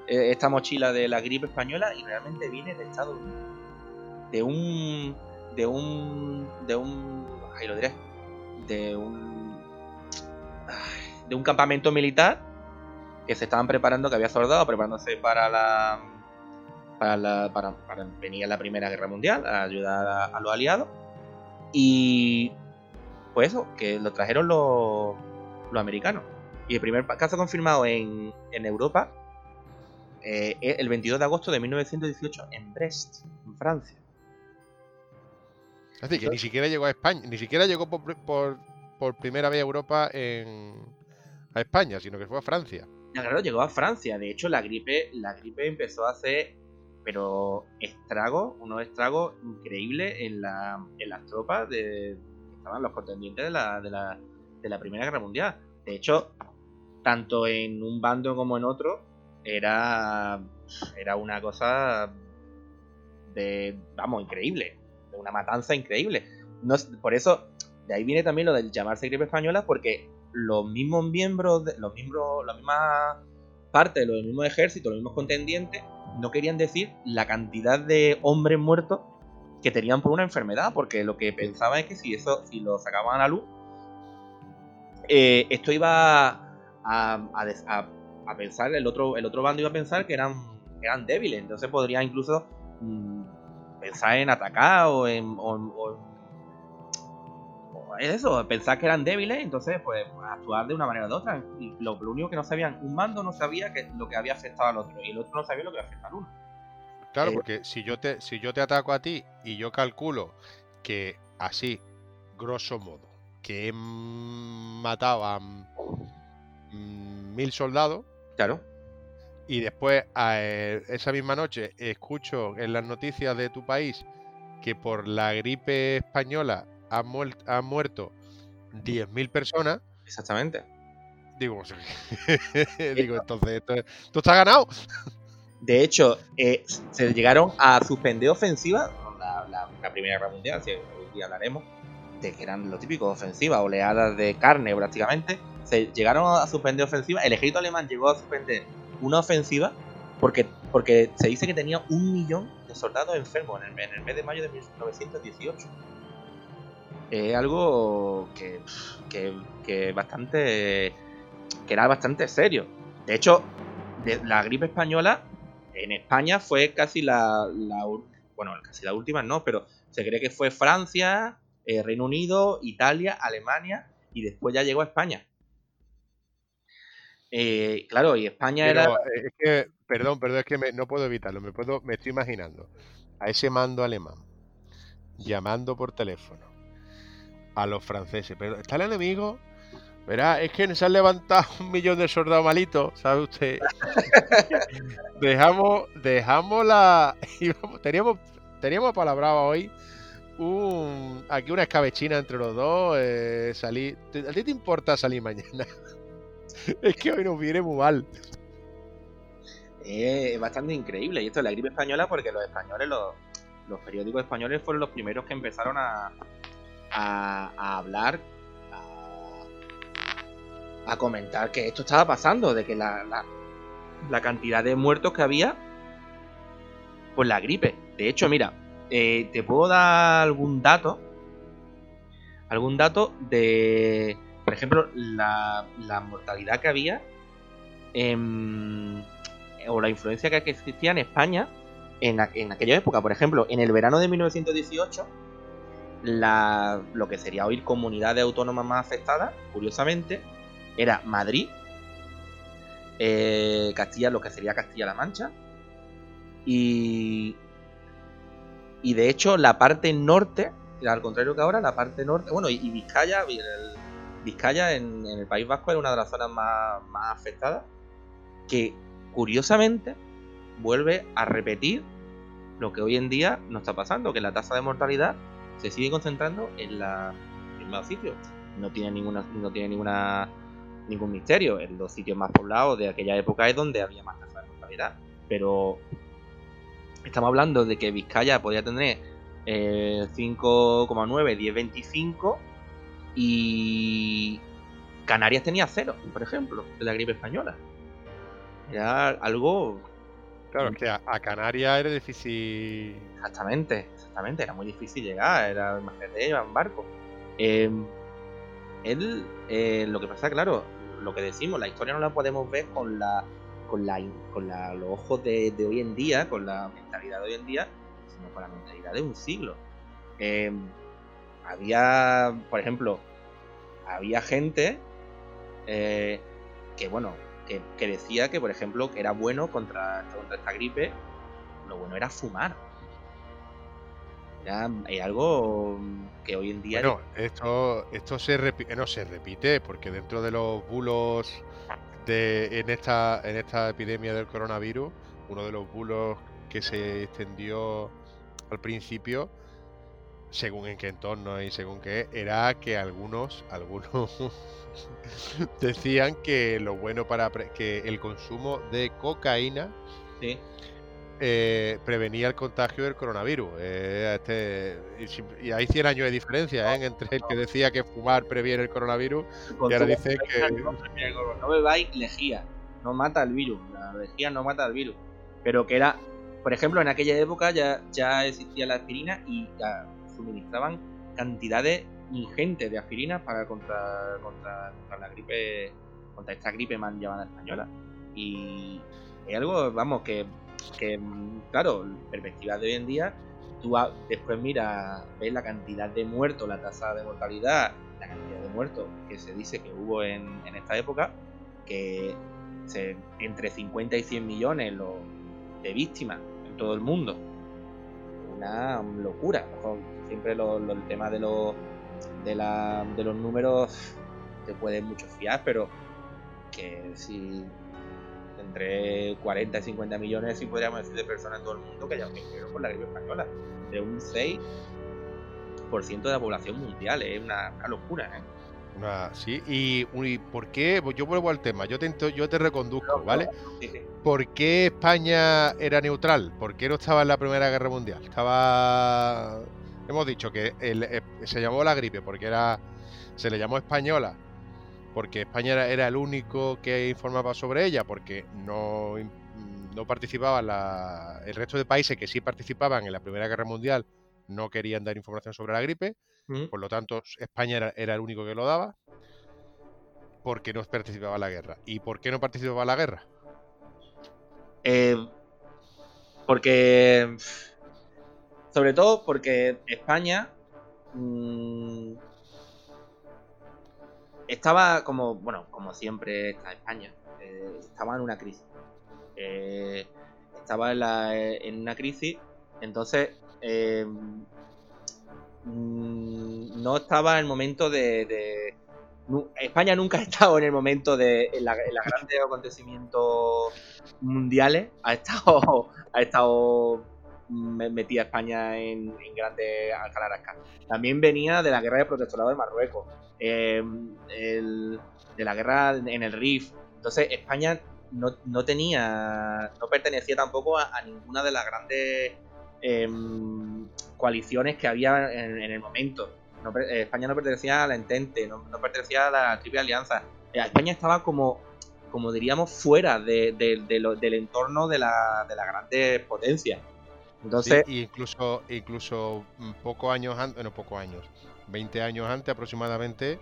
eh, esta mochila de la gripe española y realmente viene de Estados Unidos. De un. De un. De un. Ahí lo diré. De un de un campamento militar que se estaban preparando, que había soldado preparándose para la para, la, para, venir a la Primera Guerra Mundial, a ayudar a, los aliados. Y pues eso, que lo trajeron los, los americanos. Y el primer caso confirmado en, en Europa eh, el 22 de agosto de 1918 en Brest, en Francia. Decir, que ni siquiera llegó a España, ni siquiera llegó por, por, por primera vez a Europa en, a España, sino que fue a Francia. claro, llegó a Francia. De hecho, la gripe, la gripe empezó a hacer, pero estragos, unos estragos increíbles en, la, en las tropas de que estaban los contendientes de la, de, la, de la Primera Guerra Mundial. De hecho, tanto en un bando como en otro, era, era una cosa de, vamos, increíble, de una matanza increíble. No, por eso, de ahí viene también lo del llamarse gripe española, porque los mismos miembros, los miembros, la misma parte de los mismos ejércitos, los mismos contendientes, no querían decir la cantidad de hombres muertos que tenían por una enfermedad, porque lo que pensaba es que si eso, si lo sacaban a la luz, eh, esto iba a, pensar, el otro, el otro bando iba a pensar que eran, eran débiles, entonces podría incluso mm, pensar en atacar o en, eso, pensar que eran débiles, entonces pues actuar de una manera o de otra. Y lo, único que no sabían, un mando no sabía que, lo que había afectado al otro y el otro no sabía lo que había afectado al uno. Claro, eh, porque si yo te, si yo te ataco a ti y yo calculo que así, grosso modo, que he matado a mil soldados. Claro. Y después, eh, esa misma noche, escucho en las noticias de tu país que por la gripe española han, muerto 10.000 personas. Exactamente. Digo, [LAUGHS] digo entonces, ¿tú estás ganado? De hecho, eh, se llegaron a suspender ofensivas, la, Primera Guerra Mundial, si hoy día hablaremos, de que eran lo típico, ofensivas, oleadas de carne prácticamente. Se llegaron a suspender ofensivas. El ejército alemán llegó a suspender una ofensiva porque, porque se dice que tenía un millón de soldados enfermos en el, en el mes de mayo de 1918 es algo que, que, bastante que era bastante serio. De hecho, la gripe española en España fue casi la, bueno, casi la última no, pero se cree que fue Francia, eh, Reino Unido, Italia, Alemania y después ya llegó a España. Eh, claro, y España era. Es que, perdón, perdón, es que no puedo evitarlo. Me puedo, me estoy imaginando a ese mando alemán llamando por teléfono a los franceses. Pero está el enemigo. Verá, es que se han levantado un millón de soldados malitos, ¿sabe usted? [LAUGHS] dejamos, dejamos la. [LAUGHS] teníamos, teníamos palabrado hoy un, aquí una escabechina entre los dos. Eh, salir, ¿A ti te importa salir mañana? [LAUGHS] es que hoy nos viene muy mal. Es bastante increíble. Y esto es la gripe española porque los españoles, los, los periódicos españoles fueron los primeros que empezaron a, a, hablar, a, comentar que esto estaba pasando, de que la, la, cantidad de muertos que había por la gripe. De hecho, mira, eh, te puedo dar algún dato, algún dato de, por ejemplo, la, la mortalidad que había o la influencia que existía en España en, en, aquella época. Por ejemplo, en el verano de 1918 la, lo que sería hoy comunidades autónomas más afectadas, curiosamente, era Madrid, eh, Castilla, lo que sería Castilla-La Mancha, y, y de hecho la parte norte, al contrario que ahora, la parte norte, bueno, y, Vizcaya, Vizcaya en, el País Vasco era una de las zonas más, más afectadas, que curiosamente vuelve a repetir lo que hoy en día nos está pasando, que la tasa de mortalidad se sigue concentrando en la mismos sitios. No tiene ninguna, no tiene ninguna ningún misterio. En los sitios más poblados de aquella época es donde había más tasa de mortalidad. Pero estamos hablando de que Vizcaya podía tener eh, 5,9, 10,25 y Canarias tenía cero, por ejemplo, de la gripe española. Era algo Claro, es que a, Canarias era difícil. Exactamente, exactamente, era muy difícil llegar, era imagínate, iba en barco. Em, él, eh, lo que pasa, claro, lo que decimos, la historia no la podemos ver con la con la con los ojos de, hoy en día, con la mentalidad de hoy en día, sino con la mentalidad de un siglo. Em, había, por ejemplo, había gente eh, que, bueno, que, decía que, por ejemplo, que era bueno contra, contra esta gripe, lo bueno era fumar. Ya hay algo que hoy en día. Bueno, esto, esto se repite, no se repite, porque dentro de los bulos de, en, esta, en esta epidemia del coronavirus, uno de los bulos que se extendió al principio según en qué entorno y según qué, era que algunos, algunos [LAUGHS] decían que lo bueno para que el consumo de cocaína eh, prevenía el contagio del coronavirus. Eh, este, y, hay 100 años de diferencia ¿eh? entre el que decía que fumar previene el coronavirus y ahora dice que... No bebáis lejía, no mata el virus, la lejía no mata el virus, pero que era por ejemplo, en aquella época ya, ya existía la aspirina y ya suministraban cantidades ingentes de aspirina para contra, contra, la gripe, contra esta gripe mal llamada española. Y es algo, vamos, que, que claro, perspectiva de hoy en día, tú después miras, ves la cantidad de muertos, la tasa de mortalidad, la cantidad de muertos que se dice que hubo en, en esta época, que se, entre 50 y 100 millones de víctimas en todo el mundo. Una locura. Siempre el tema de los, de, la, de los números te puede mucho fiar, pero que si entre 40 y 50 millones, si podríamos decir, de personas en todo el mundo que ya murieron por la gripe española. De un 6% de la población mundial, es una, locura, ¿eh? sí, y, ¿por qué? Pues yo vuelvo al tema, yo te, yo te reconduzco, ¿vale? ¿Por qué España era neutral? ¿Por qué no estaba en la Primera Guerra Mundial? Estaba... Hemos dicho que eh, se llamó la gripe porque era... Se le llamó española porque España era, el único que informaba sobre ella, porque no, no participaban el resto de países que sí participaban en la Primera Guerra Mundial, no querían dar información sobre la gripe, mm. por lo tanto España era, el único que lo daba, porque no participaba en la guerra. ¿Y por qué no participaba en la guerra? Eh, porque, sobre todo porque España mm, estaba como, bueno, como siempre está España, eh, estaba en una crisis. Eh, estaba en, una crisis, entonces eh, mm, no estaba en el momento de, España nunca [LAUGHS] ha estado en el momento de en la, grandes [LAUGHS] acontecimientos mundiales, ha estado, ha estado metida España en, en grandes. También venía de la guerra de protectorado de Marruecos. Em, de la guerra en el Rif. Entonces España no, tenía, no pertenecía tampoco a, ninguna de las grandes em, coaliciones que había en, el momento. Eh, España no pertenecía a la Entente, no, pertenecía a la Triple Alianza. Eh, España estaba como, como diríamos, fuera del entorno de, de las grandes potencias. Entonces, incluso, incluso pocos años antes, no pocos años, 20 años antes aproximadamente,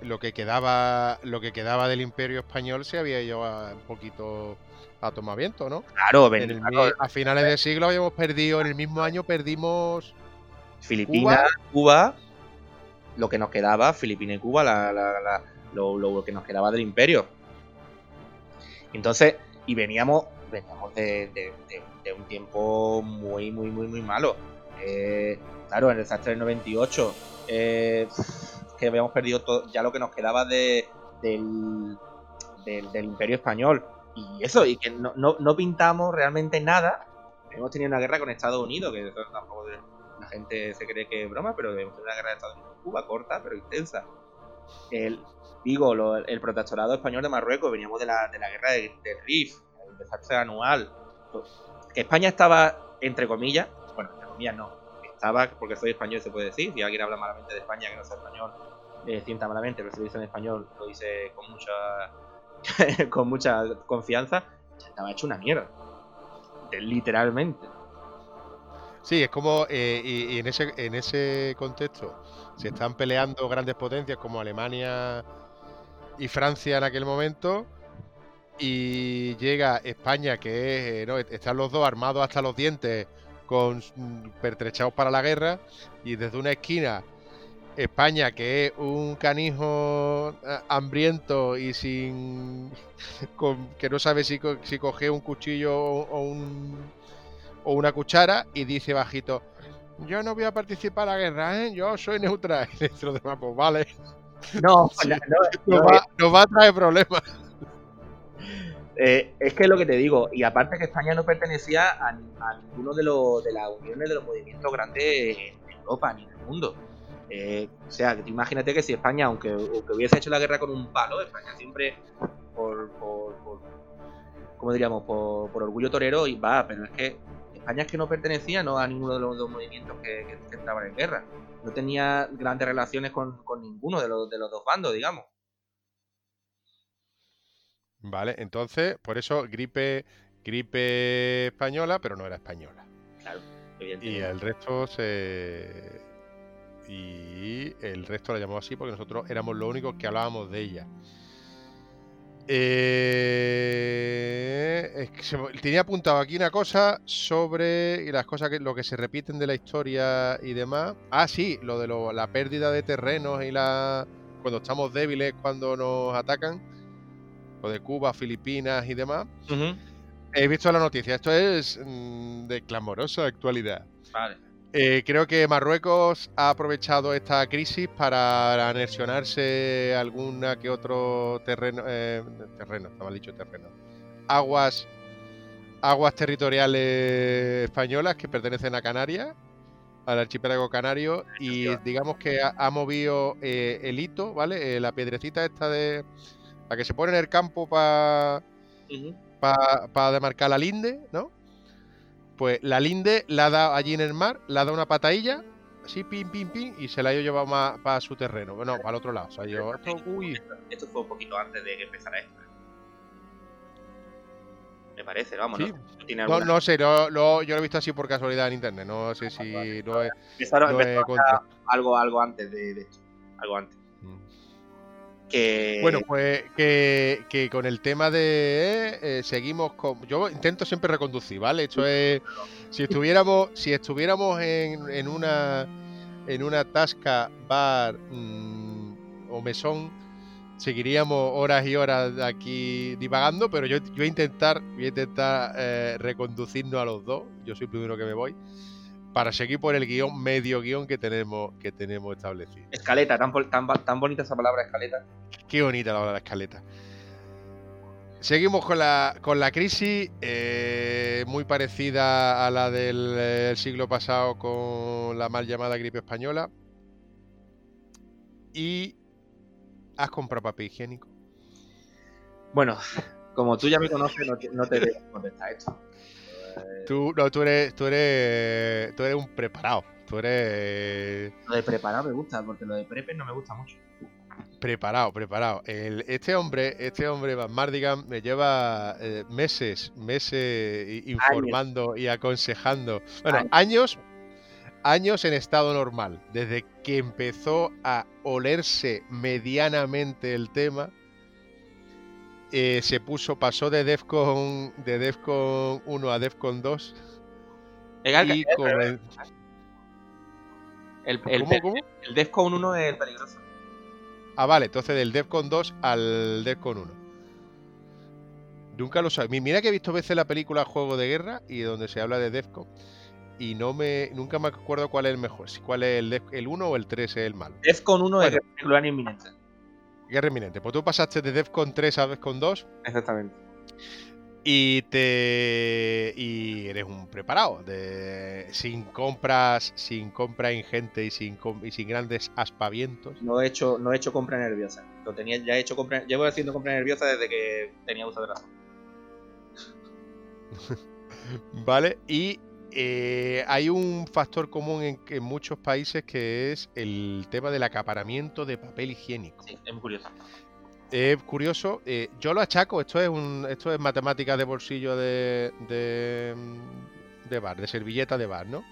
lo que quedaba, lo que quedaba del Imperio Español se había llevado un poquito a tomamiento, ¿no? Claro, a finales del siglo habíamos perdido, en el mismo año perdimos Filipinas, Cuba, lo que nos quedaba, Filipinas y Cuba, la, lo, que nos quedaba del Imperio. Entonces, y veníamos, veníamos un tiempo muy, muy, muy, muy malo. Eh, claro, en el desastre del 98 eh, que habíamos perdido todo, ya lo que nos quedaba de, del, Imperio Español. Y eso, y que no, no, pintamos realmente nada. Hemos tenido una guerra con Estados Unidos, que tampoco la gente se cree que es broma, pero hemos tenido una guerra de Estados Unidos Cuba, corta, pero intensa. El, digo, el protectorado español de Marruecos, veníamos de la, de la guerra del de Rif, el desastre anual. España estaba, entre comillas, bueno, entre comillas no, estaba, porque soy español se puede decir, si alguien habla malamente de España que no sea español, eh, sienta malamente, pero si lo dice en español, lo dice con mucha [LAUGHS] con mucha confianza, estaba hecho una mierda. Literalmente. Sí, es como, eh, y, en, ese, en ese contexto se están peleando grandes potencias como Alemania y Francia en aquel momento, y llega España, que es, eh, están los dos armados hasta los dientes con pertrechados para la guerra y desde una esquina España, que es un canijo eh, hambriento y sin [LAUGHS] que no sabe si, si coge un cuchillo o, un, o una cuchara y dice bajito, yo no voy a participar a la guerra, ¿eh? yo soy neutral. [LAUGHS] Y los demás, pues vale. No, [LAUGHS] no, nos va a traer problemas. Eh, es que es lo que te digo, y aparte que España no pertenecía a, ninguno de, los, de las uniones de los movimientos grandes en Europa ni en el mundo. Eh, o sea, imagínate que si España, aunque, hubiese hecho la guerra con un palo, España siempre por, por, diríamos? Por, orgullo torero y va, pero es que España es que no pertenecía no a ninguno de los dos movimientos que, estaban en guerra. No tenía grandes relaciones con, con ninguno de los, de los dos bandos, digamos. Vale, entonces, por eso gripe, gripe española, pero no era española. Claro, Y el resto se. Y el resto la llamó así porque nosotros éramos los únicos que hablábamos de ella. Eh, tenía apuntado aquí una cosa sobre y las cosas que lo que se repiten de la historia y demás. Ah, sí, lo de la pérdida de terrenos y la cuando estamos débiles cuando nos atacan, de Cuba, Filipinas y demás. He visto la noticia. Esto es mm, de clamorosa actualidad. Vale. Eh, creo que Marruecos ha aprovechado esta crisis para anexionarse alguna que otro terreno, eh, terreno, está mal dicho terreno, aguas, aguas territoriales españolas que pertenecen a Canarias, al archipiélago canario, y digamos que ha, movido eh, el hito, ¿vale? la piedrecita esta de la que se pone en el campo para para demarcar la linde, ¿no? Pues la linde la ha dado allí en el mar, la ha dado una patadilla, así, pim, pim, pim, y se la ha llevado más para su terreno. Bueno, para el otro lado. O sea, yo, esto, uy. esto fue un poquito antes de que empezara esto. Me parece, vamos, ¿no? No, no sé, yo lo he visto así por casualidad en internet. No sé si no he, algo, algo antes de, esto. Algo antes. Bueno, pues que, con el tema de eh, seguimos con. Yo intento siempre reconducir, ¿vale? Esto es. Si estuviéramos, si estuviéramos en, una en una tasca, bar mm, o mesón, seguiríamos horas y horas aquí divagando, pero yo, yo voy a intentar, voy a intentar eh, reconducirnos a los dos. Yo soy el primero que me voy para seguir por el guion, medio guion que tenemos, que tenemos establecido. Escaleta, tan, tan, bonita esa palabra escaleta. Qué bonita la palabra escaleta. Seguimos con la, con la crisis, eh, muy parecida a la del eh, siglo pasado con la mal llamada gripe española. Y has comprado papel higiénico. Bueno, como tú ya me conoces, no te, no te contestar esto. Tú, no, tú eres, tú eres, tú eres un preparado. Tú eres. Lo de preparado me gusta, porque lo de prepe no me gusta mucho. Preparado, preparado. este hombre, este hombre, Van Mardigan, me lleva eh, meses, meses informando y aconsejando. Bueno, años, años en estado normal. Desde que empezó a olerse medianamente el tema eh, se puso, pasó de Defcon, de Defcon 1 a Defcon 2. y el, el, ¿Cómo, el Defcon 1 es el peligroso. Ah, vale, entonces del Defcon 2 al Defcon 1. Nunca lo sabía. Mira que he visto veces la película Juego de Guerra y donde se habla de Defcon. Y no me nunca me acuerdo cuál es el mejor. Si cuál es el, el 1 o el 3 es el malo. Defcon 1 es el inminente. Guerra inminente. Pues tú pasaste de Defcon 3 a Defcon 2. Exactamente. Y te. Y eres un preparado. De, sin compras, sin compra ingente y sin, y sin grandes aspavientos. No he hecho, no he hecho compra nerviosa. Lo tenía ya hecho compra. Llevo haciendo compra nerviosa desde que tenía uso de razón. [LAUGHS] vale, y eh, hay un factor común en, muchos países que es el tema del acaparamiento de papel higiénico. Sí, es muy curioso. Es curioso. Eh, yo lo achaco, esto es un, esto es matemática de bolsillo de, de, bar, de servilleta de bar, ¿no?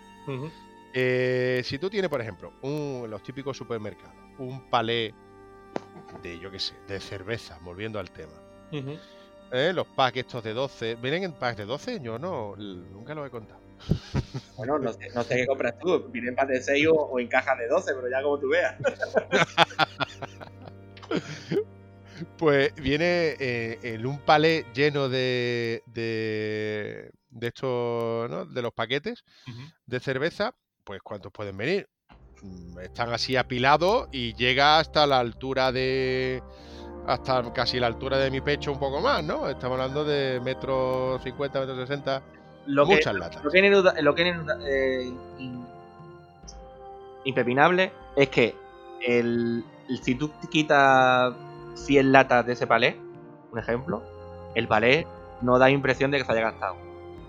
Eh, si tú tienes, por ejemplo, un, los típicos supermercados, un palé de, yo qué sé, de cerveza, volviendo al tema. Los packs estos de 12, ¿vienen en packs de 12? Yo no, nunca lo he contado. Bueno, no sé, no sé qué compras tú. Viene en de 6 o, en cajas de 12, pero ya como tú veas. [LAUGHS] pues viene eh, en un palé lleno de, de, de estos, ¿no? De los paquetes de cerveza. Pues ¿cuántos pueden venir? Mm, están así apilados y llega hasta la altura de hasta casi la altura de mi pecho un poco más, ¿no? Estamos hablando de metros 50, metros 60 lo Muchas que, latas. Lo que es, lo que eh, impepinable es que el, si tú quitas 100 latas de ese palé, un ejemplo, el palé no da impresión de que se haya gastado.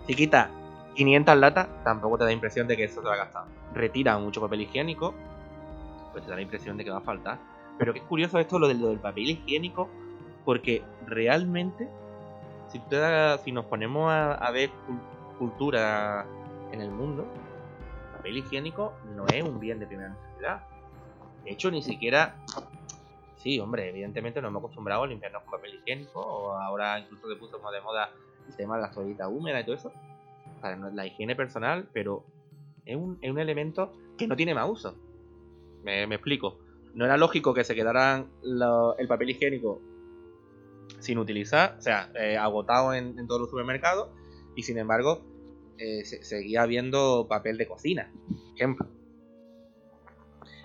Si quitas 500 latas, tampoco te da impresión de que eso se ha gastado. Retira mucho papel higiénico, pues te da la impresión de que va a faltar. Pero es curioso esto lo del, lo del papel higiénico, porque realmente si, si nos ponemos a, ver cultura en el mundo, el papel higiénico no es un bien de primera necesidad. De hecho, ni siquiera. Sí, hombre, evidentemente nos hemos acostumbrado a limpiarnos con papel higiénico, o ahora incluso se puso como de moda el tema de las toallitas húmedas y todo eso, para la higiene personal, pero es un, es un elemento que no tiene más uso. Me, explico. No era lógico que se quedaran el papel higiénico sin utilizar, o sea, eh, agotado en, todos los supermercados, y sin embargo, eh, seguía habiendo papel de cocina, ejemplo.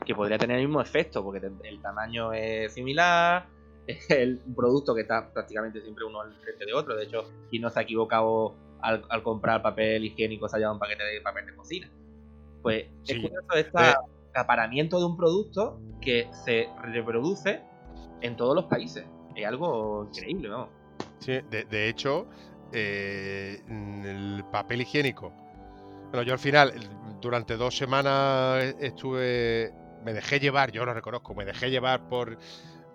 Que podría tener el mismo efecto, porque el tamaño es similar, [LAUGHS] es el producto que está prácticamente siempre uno al frente de otro. De hecho, quien no se ha equivocado al, comprar papel higiénico se ha llevado un paquete de papel de cocina. Pues es curioso este acaparamiento de un producto que se reproduce en todos los países. Es algo increíble, ¿no? Sí, de, hecho, eh, el papel higiénico. Bueno, yo al final, durante dos semanas estuve. Me dejé llevar, yo lo reconozco, me dejé llevar por,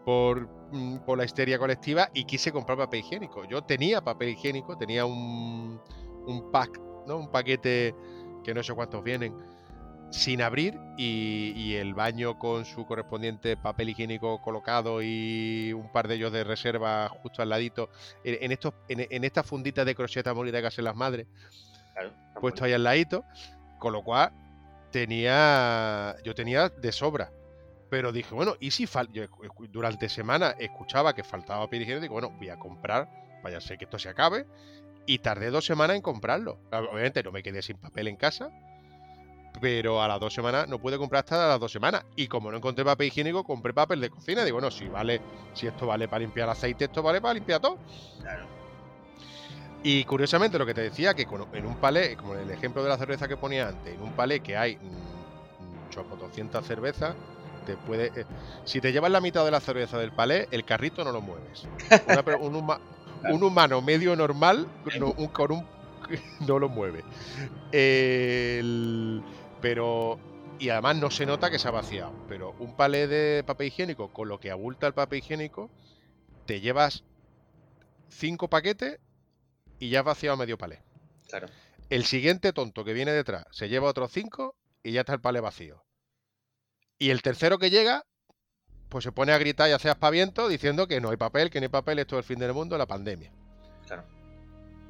por, mm, por, la histeria colectiva y quise comprar papel higiénico. Yo tenía papel higiénico, tenía un, un pack, ¿no? Un paquete que no sé cuántos vienen sin abrir y, el baño con su correspondiente papel higiénico colocado y un par de ellos de reserva justo al ladito en, estos en, esta fundita de crocheta molida que hacen las madres puesto ahí al ladito con lo cual tenía yo tenía de sobra. Pero dije bueno y si fal durante semana escuchaba que faltaba papel higiénico digo bueno voy a comprar vaya a ser que esto se acabe y tardé dos semanas en comprarlo. Obviamente no me quedé sin papel en casa pero a las dos semanas no pude comprar hasta las dos semanas. Y como no encontré papel higiénico, compré papel de cocina. Digo, bueno, si vale, si esto vale para limpiar aceite, esto vale para limpiar todo. Claro. Y curiosamente lo que te decía, que en un palé, como en el ejemplo de la cerveza que ponía antes, en un palé que hay choco 200 cervezas, te puede, eh, si te llevas la mitad de la cerveza del palé, el carrito no lo mueves. [LAUGHS] un, humano medio normal con un [LAUGHS] no lo mueve. El, pero. Y además no se nota que se ha vaciado. Pero un palé de papel higiénico, con lo que abulta el papel higiénico, te llevas cinco paquetes y ya has vaciado medio palé. Claro. El siguiente tonto que viene detrás se lleva otros cinco y ya está el palé vacío. Y el tercero que llega, pues se pone a gritar y a hacer aspaviento diciendo que no hay papel, que no hay papel, esto es el fin del mundo, la pandemia. Claro.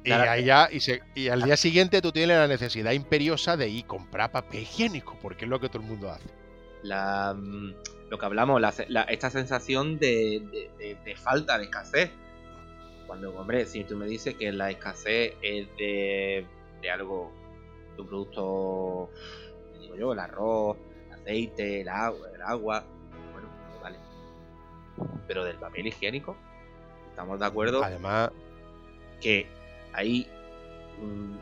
Y, ahí ya, y, al día siguiente tú tienes la necesidad imperiosa de ir comprar papel higiénico, porque es lo que todo el mundo hace. La, mm, lo que hablamos, esta sensación de, falta, de escasez. Cuando, hombre, si tú me dices que la escasez es de, algo, de un producto, digo yo, el arroz, el aceite, el agua, el agua, bueno, pues vale. Pero del papel higiénico, estamos de acuerdo. Además, que hay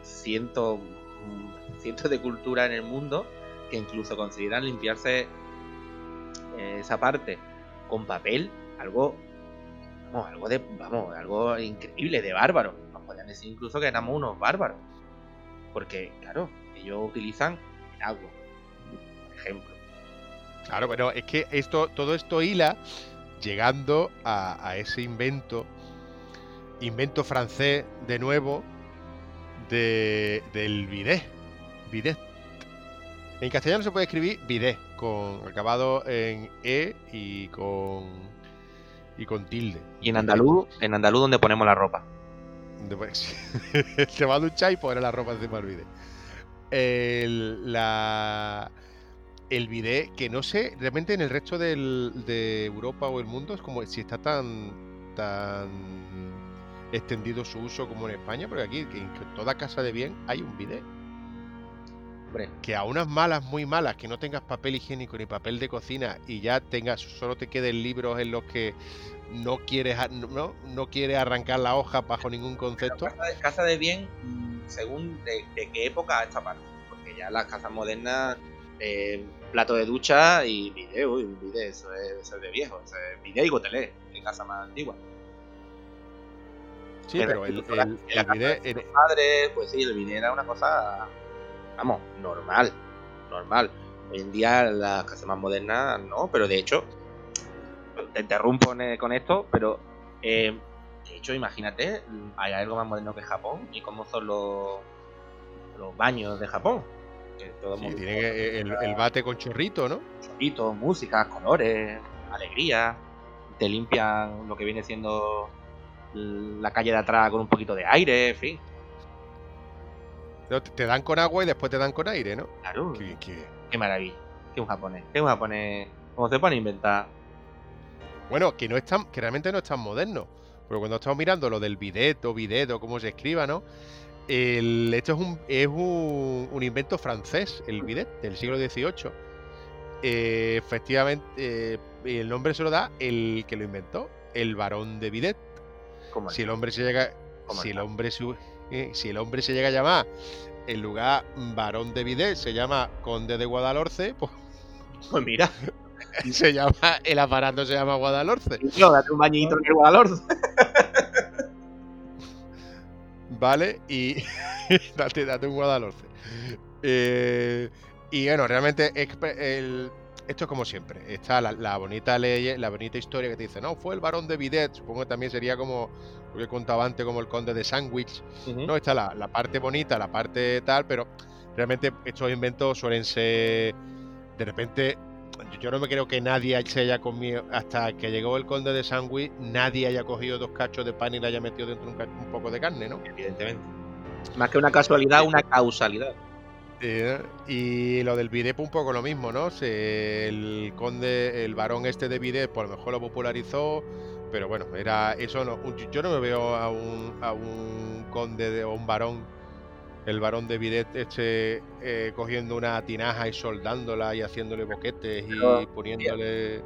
cientos, cientos de culturas en el mundo que incluso consideran limpiarse eh, esa parte con papel, algo, vamos, algo de, vamos, algo increíble, de bárbaro. Nos podrían decir incluso que éramos unos bárbaros. Porque, claro, ellos utilizan el agua, por ejemplo. Claro, pero es que esto, todo esto hila llegando a, a ese invento invento francés de nuevo de, del bidet. Bidet. En castellano se puede escribir bidet, con acabado en E y con y con tilde. Y en andaluz, en andaluz donde ponemos la ropa. [LAUGHS] se va a duchar y poner la ropa encima del bidet. El, la, el bidet, que no sé, realmente en el resto del, de Europa o el mundo es como si está tan tan extendido su uso como en España, porque aquí en toda casa de bien hay un bidet. Que a unas malas, muy malas, que no tengas papel higiénico ni papel de cocina y ya tengas, solo te queden libros en los que no quieres, no, no quieres arrancar la hoja bajo ningún concepto. Casa de, bien, mm, según de, qué época esta parte, porque ya las casas modernas, eh, plato de ducha y bidet, uy, bidet, eso es, de viejo, eso es y gotelé, en casa más antigua. Sí, pero, el, el, el, Padre, pues sí, el era una cosa, vamos, normal, normal. Hoy en día las casas más modernas no, pero de hecho, te interrumpo con esto, pero eh, De hecho, imagínate, hay algo más moderno que Japón y cómo son los, los baños de Japón. sí, tiene el, bate con chorrito, ¿no? Chorrito, música, colores, alegría. Te limpian lo que viene siendo la calle de atrás con un poquito de aire, en fin. Te dan con agua y después te dan con aire, ¿no? Claro. Qué, maravilla. Qué un japonés. Qué un japonés. ¿Cómo se pone a inventar? Bueno, que no es tan, que realmente no es tan moderno. Pero cuando estamos mirando lo del bidet o bidet o cómo se escriba, ¿no? El, esto es un, es un, invento francés, el bidet, del siglo XVIII. Eh, efectivamente, eh, el nombre se lo da el que lo inventó, el varón de bidet. Si el hombre se llega, si el hombre se, si el hombre se llega a llamar en lugar varón de Videt, se llama conde de Guadalhorce, pues, [LAUGHS] pues mira. se llama, el aparato se llama Guadalhorce. No, date un bañito en el Guadalhorce. [LAUGHS] vale, y [LAUGHS] date, date un Guadalhorce. Eh, y bueno, realmente el, esto es como siempre. Está la, bonita ley, la bonita historia que te dice, no, fue el varón de Bidet. Supongo que también sería como lo que contaba antes, como el conde de Sandwich. No, está la, parte bonita, la parte tal, pero realmente estos inventos suelen ser. De repente, yo no me creo que nadie se haya comido, hasta que llegó el conde de Sandwich, nadie haya cogido dos cachos de pan y le haya metido dentro un, un poco de carne, ¿no? Evidentemente. Más que una casualidad, una causalidad y lo del bidet un poco lo mismo, ¿no? el conde, el varón este de bidet, por lo mejor lo popularizó, pero bueno, era eso no. Yo no me veo a un, a un conde o un varón, el varón de bidet este eh, cogiendo una tinaja y soldándola y haciéndole boquetes y poniéndole.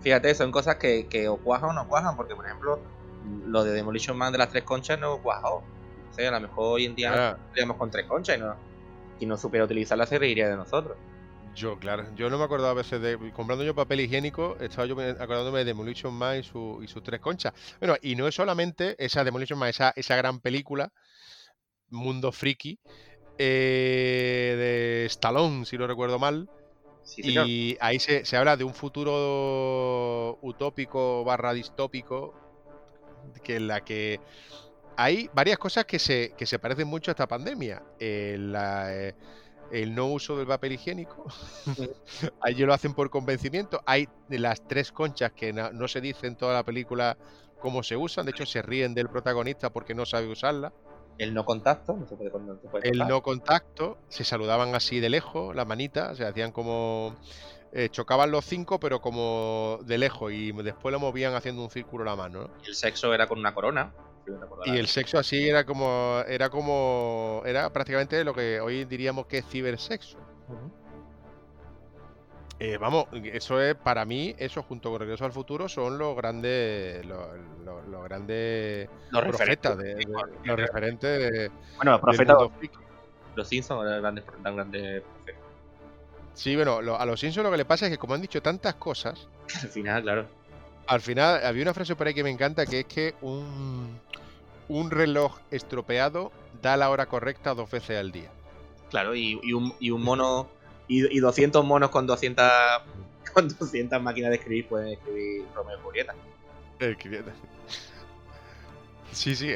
Fíjate, son cosas que, que o cuajan o no cuajan, porque por ejemplo, lo de Demolition Man de las tres conchas no cuajó. O sea, a lo mejor hoy en día ah. con tres conchas y no y no supiera utilizarla se reiría de nosotros. Yo, claro, yo no me acordaba a veces de. Comprando yo papel higiénico, estaba yo acordándome de Demolition Man y, su, y sus tres conchas. Bueno, y no es solamente esa Demolition Man, esa, esa gran película, Mundo Friki, eh, de Stallone, si no recuerdo mal. y ahí se, se, habla de un futuro utópico barra distópico, que en la que hay varias cosas que se, que se parecen mucho a esta pandemia. El, eh, el no uso del papel higiénico. [LAUGHS] ellos lo hacen por convencimiento. Hay las tres conchas que no, se dice en toda la película cómo se usan. De hecho, se ríen del protagonista porque no sabe usarla. El no contacto, no se puede, El no contacto, se saludaban así de lejos, la manita, se hacían como. Eh, chocaban los cinco, pero como de lejos, y después lo movían haciendo un círculo la mano. el sexo era con una corona. Y el sexo así era como. Era como. Era prácticamente lo que hoy diríamos que es cibersexo. Eh, vamos, eso es para mí, eso junto con Regreso al Futuro son los grandes, los, grandes los profetas, de, los referentes de, bueno, los profetas, los Simpsons eran grandes, grandes profetas. Sí, bueno, a los Simpsons lo que le pasa es que como han dicho tantas cosas, [LAUGHS] al final, claro, al final había una frase por ahí que me encanta que es que un, un reloj estropeado da la hora correcta dos veces al día. Claro, y, un, y un, mono y, 200 monos con 200, [LAUGHS] con 200 máquinas de escribir pueden escribir Romeo y Julieta. Sí, sí, eh,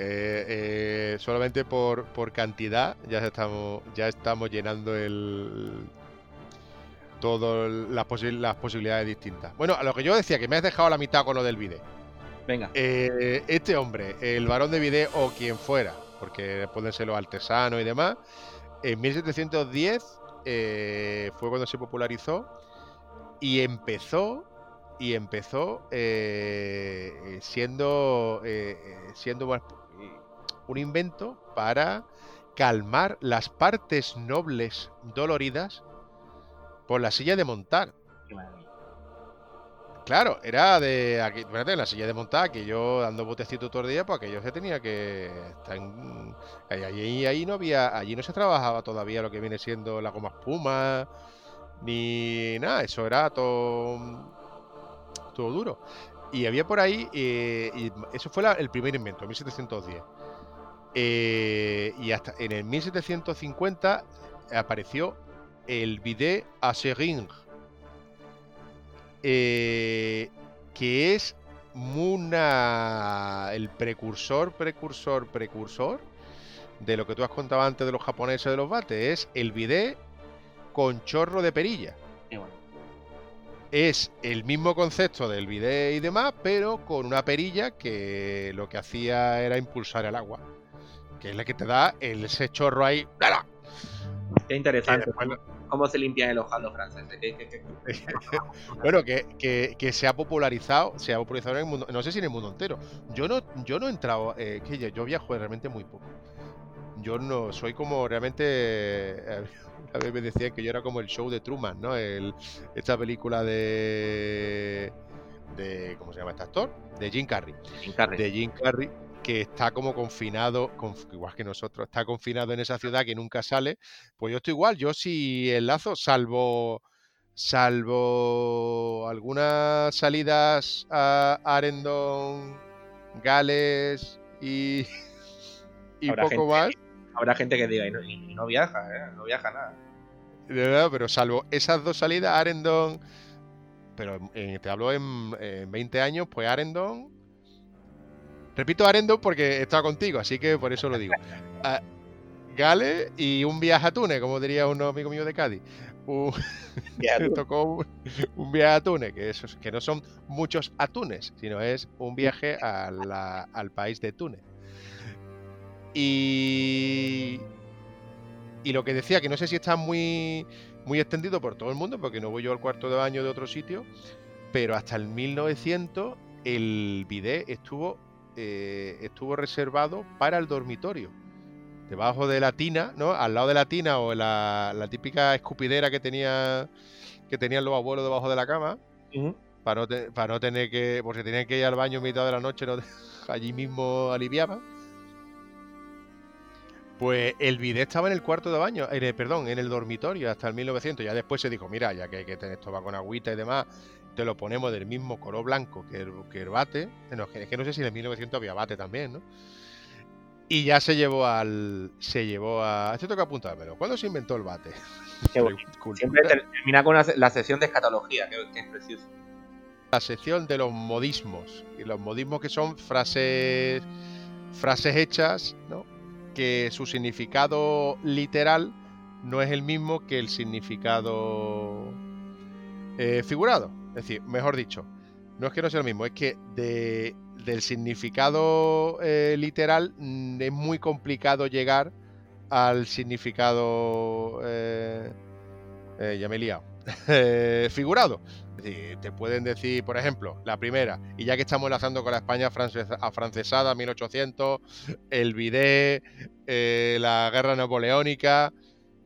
eh, solamente por, por cantidad ya estamos, ya estamos llenando el, todas las, las posibilidades distintas. Bueno, a lo que yo decía, que me has dejado la mitad con lo del vídeo. Venga. Eh, este hombre, el varón de Vide o quien fuera, porque pueden ser los artesanos y demás, en 1710 eh, fue cuando se popularizó y empezó y empezó eh, siendo siendo un invento para calmar las partes nobles doloridas por la silla de montar. Claro, era de aquí, fíjate, la silla de montar, que yo dando botecito todo el día, pues aquello se tenía que estar en, allí, ahí no había, allí no se trabajaba todavía lo que viene siendo la goma espuma, ni nada, eso era todo, todo duro. Y había por ahí, eh, y eso fue el primer invento, 1710. Eh, y hasta en el 1750 apareció el bidet a eh, que es una, el precursor, precursor, precursor de lo que tú has contado antes de los japoneses de los bates. Es el bidet con chorro de perilla. Es el mismo concepto del bidet y demás, pero con una perilla que lo que hacía era impulsar el agua. Que es la que te da el, ese chorro ahí. Qué interesante. ¿Cómo se limpian el ojal los franceses? [LAUGHS] bueno, que, se ha popularizado, se ha popularizado en el mundo, no sé si en el mundo entero. Yo no, yo no he entrado, eh, que yo, viajo realmente muy poco. Yo no soy como realmente. Eh, [LAUGHS] a vez me decían que yo era como el show de Truman, ¿no? El, esta película de. de ¿Cómo se llama este actor? De Jim Carrey. Jim Carrey. De Jim Carrey que está como confinado, igual que nosotros, está confinado en esa ciudad que nunca sale, pues yo estoy igual, yo sí enlazo, salvo salvo algunas salidas a Arendon, Gales y, y poco más. Habrá gente que diga, y no, y no viaja, ¿eh? no viaja nada. De verdad, pero salvo esas dos salidas, Arendon, pero te hablo en, en 20 años, pues Arendon Repito Arendo porque estaba contigo, así que por eso lo digo. [LAUGHS] Ah, Gale y un viaje a Túnez, como diría un amigo mío de Cádiz. Un, [LAUGHS] tocó un, viaje a Túnez, que, que no son muchos atunes, sino es un viaje al país de Túnez. Y, y lo que decía, que no sé si está muy, muy extendido por todo el mundo, porque no voy yo al cuarto de baño de otro sitio, pero hasta el 1900 el bidet estuvo eh, estuvo reservado para el dormitorio. Debajo de la tina, ¿no? Al lado de la tina o la, la típica escupidera que tenía que tenían los abuelos debajo de la cama. para, no para no tener que. Por si tenían que ir al baño en mitad de la noche, no, [LAUGHS] allí mismo aliviaban. Pues el bidet estaba en el cuarto de baño, en perdón, en el dormitorio hasta el 1900. Ya después se dijo, mira, ya que hay que tener esto va con agüita y demás, te lo ponemos del mismo color blanco que el, que el bate. es que no sé si en el 1900 había bate también, ¿no? Y ya se llevó al. Se llevó a. Esto que apuntármelo. ¿Cuándo se inventó el bate? [LAUGHS] Siempre termina con la, sección de escatología, que, es precioso. La sección de los modismos. Y los modismos que son frases. Frases hechas, ¿no? Que su significado literal no es el mismo que el significado eh, figurado. Es decir, mejor dicho, no es que no sea lo mismo, es que del significado eh, literal mm, es muy complicado llegar al significado. Eh, eh, ya me he liado. [LAUGHS] figurado. Es decir, te pueden decir, por ejemplo, la primera, y ya que estamos enlazando con la España afrancesada, 1800, el bidet, la guerra napoleónica,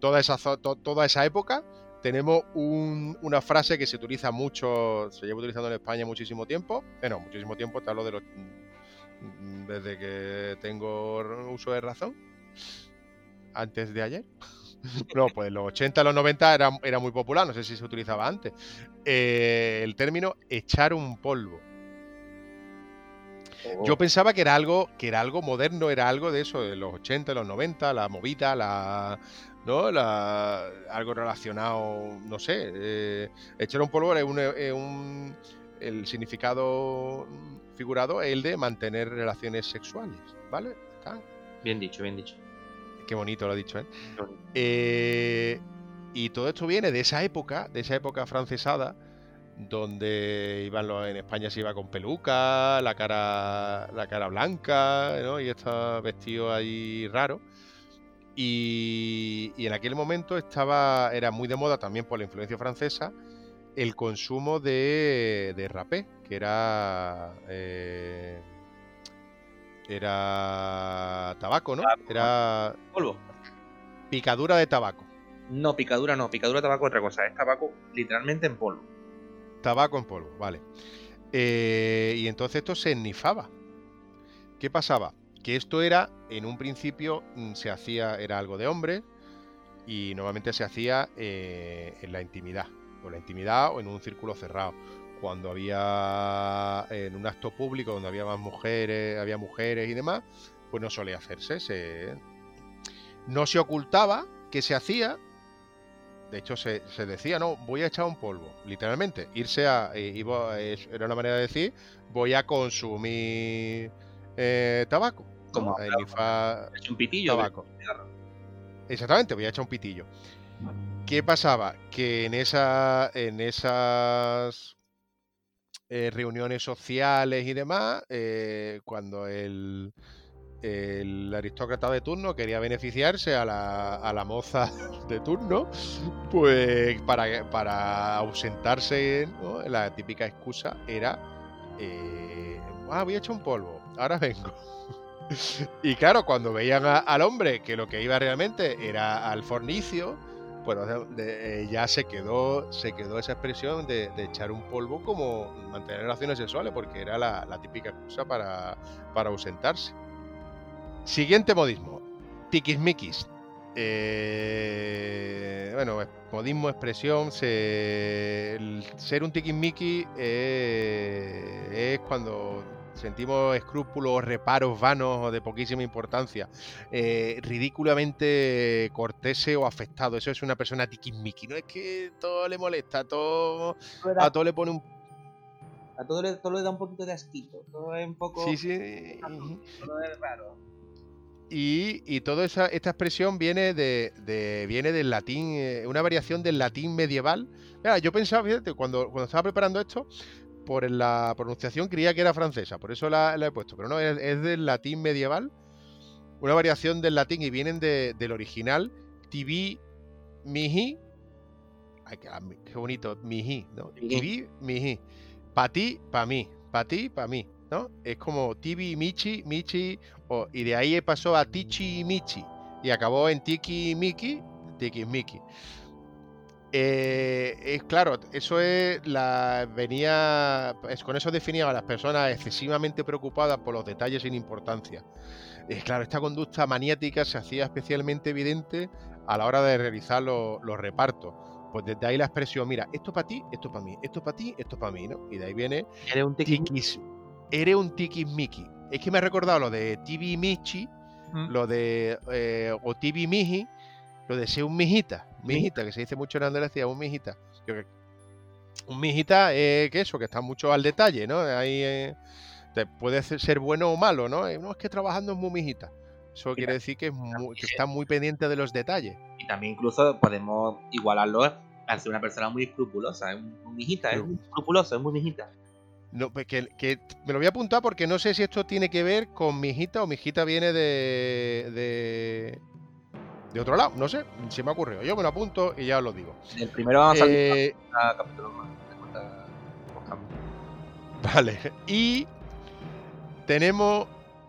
toda esa, toda esa época, tenemos una frase que se utiliza mucho, se lleva utilizando en España muchísimo tiempo. Bueno, muchísimo tiempo, te hablo de los. Mm, desde que tengo uso de razón. Antes de ayer. [LAUGHS] No, pues los 80, los 90 era, era muy popular, no sé si se utilizaba antes. Eh, el término echar un polvo. Yo oh. pensaba que era algo, que era algo moderno, era algo de eso, de los 80, los 90, la movida, la, ¿no? La, algo relacionado, no sé, eh, echar un polvo es un, el significado figurado es el de mantener relaciones sexuales, ¿vale? Bien dicho, bien dicho. Qué bonito lo ha dicho, ¿eh? ¿eh? Y todo esto viene de esa época, de esa época francesada, donde iban los, en España se iba con peluca, la cara, la cara blanca, ¿no? Y está vestido ahí raro. Y, en aquel momento estaba, era muy de moda también por la influencia francesa el consumo de, de rapé, que era eh, era tabaco, ¿no? Era polvo. Picadura de tabaco. No, picadura no, picadura de tabaco es otra cosa, es tabaco literalmente en polvo. Tabaco en polvo, vale. Eh, y entonces esto se ennifaba. ¿Qué pasaba? Que esto era, en un principio, mm, se hacía, era algo de hombre y normalmente se hacía eh, en la intimidad, o la intimidad o en un círculo cerrado. Cuando había en un acto público donde había más mujeres, había mujeres y demás, pues no solía hacerse. Se, no se ocultaba que se hacía, de hecho se, decía, no, voy a echar un polvo, literalmente. Irse a, era una manera de decir, voy a consumir eh, tabaco. Como el un pitillo. Tabaco. Exactamente, voy a echar un pitillo. ¿Qué pasaba? Que en, esa, en esas eh, reuniones sociales y demás, eh, cuando el, el, aristócrata de turno quería beneficiarse a la, a la moza [LAUGHS] de turno, pues para, para ausentarse, la típica excusa era, eh, ah, voy a echar un polvo, ahora vengo. Y claro, cuando veían al hombre que lo que iba realmente era al fornicio, bueno, eh, ya se quedó, se quedó esa expresión de, echar un polvo como mantener relaciones sexuales, porque era la, típica excusa para, para, ausentarse. Siguiente modismo, tiquismiquis. Eh, bueno, modismo, expresión, ser un tiquismiquis eh, es cuando sentimos escrúpulos, reparos vanos o de poquísima importancia, eh, ridículamente cortese o afectado. Eso es una persona tiquismiqui. No es que todo le molesta, a todo, a todo le pone un a todo le, todo le da un poquito de asquito. Todo es un poco. Sí, sí. Todo es raro. Y, y toda esa, esta expresión viene de, de, viene del latín, eh, una variación del latín medieval. Mira, yo pensaba, fíjate, cuando, cuando estaba preparando esto, por la pronunciación creía que era francesa, por eso la, he puesto, pero no, es, del latín medieval, una variación del latín y vienen del original tibi mihi, ay, qué, bonito, mihi, ¿no? Tibi mihi, pa ti, pa mí, pa ti, pa mí, ¿no? Es como tibi michi, michi, y de ahí pasó a tichi michi, y acabó en tiki miki, tiki miki. Eh, es claro, eso es la venía es, con eso definía a las personas excesivamente preocupadas por los detalles sin importancia. Es claro, esta conducta maniática se hacía especialmente evidente a la hora de realizar los repartos. Pues desde ahí la expresión, mira, esto para ti, esto para mí, esto para ti, esto para mí, ¿no? Y de ahí viene. Eres un tiquis. Eres un tiquismiqui. Es que me ha recordado lo de Tibi Michi, lo de. Eh, o Tibi Miji, lo de ser un mijita, mijita, que se dice mucho en Andalucía, un mijita. Un mijita es que eso, que está mucho al detalle, ¿no? Ahí eh, puede ser bueno o malo, ¿no? No es que trabajando es muy mijita. Eso quiere decir que, está muy pendiente de los detalles. Y también incluso podemos igualarlo al ser una persona muy escrupulosa. Es un, mijita, es muy escrupuloso, es muy mijita. No, pues que, me lo voy a apuntar porque no sé si esto tiene que ver con mijita o mijita viene de de otro lado, no sé, se me ha ocurrido. Yo me lo apunto y ya os lo digo. El primero vamos a eh, a capítulo más. Vale, y tenemos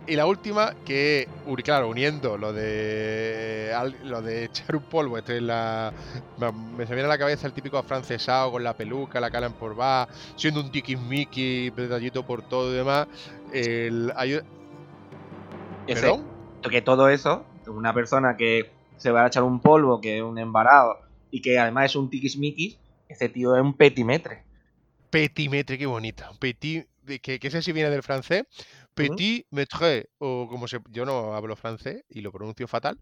y la última que claro uniendo lo de lo de echar un polvo esto es la me se viene a la cabeza el típico afrancesado con la peluca la cara en por va siendo un tiquismiqui detallito por todo y demás el ¿Perdón? que todo eso una persona que se va a echar un polvo, que es un embarado, y que además es un tiquismiquis, ese tío es un petimetre. Petimetre, qué bonita. Petit, que, que ese sí viene del francés. Petit metre, o como se. Yo no hablo francés y lo pronuncio fatal.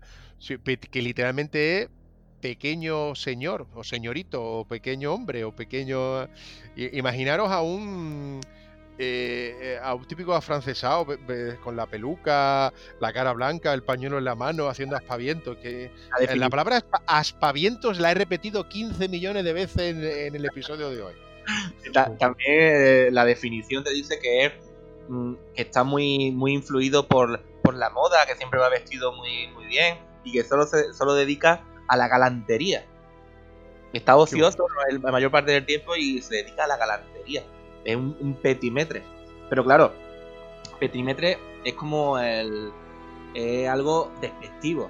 Que literalmente es pequeño señor, o señorito, o pequeño hombre, o pequeño. Imaginaros a un eh, eh, a un típico afrancesado con la peluca, la cara blanca, el pañuelo en la mano, haciendo aspavientos. Que, eh, la palabra aspavientos la he repetido 15 millones de veces en, el episodio de hoy. También la definición te dice que es mm, que está muy, muy influido por, por, la moda, que siempre va vestido muy, muy bien y que solo se solo dedica a la galantería. Está ocioso la mayor parte del tiempo y se dedica a la galantería es un, petimetre. Pero claro, petimetre es como el. es algo despectivo.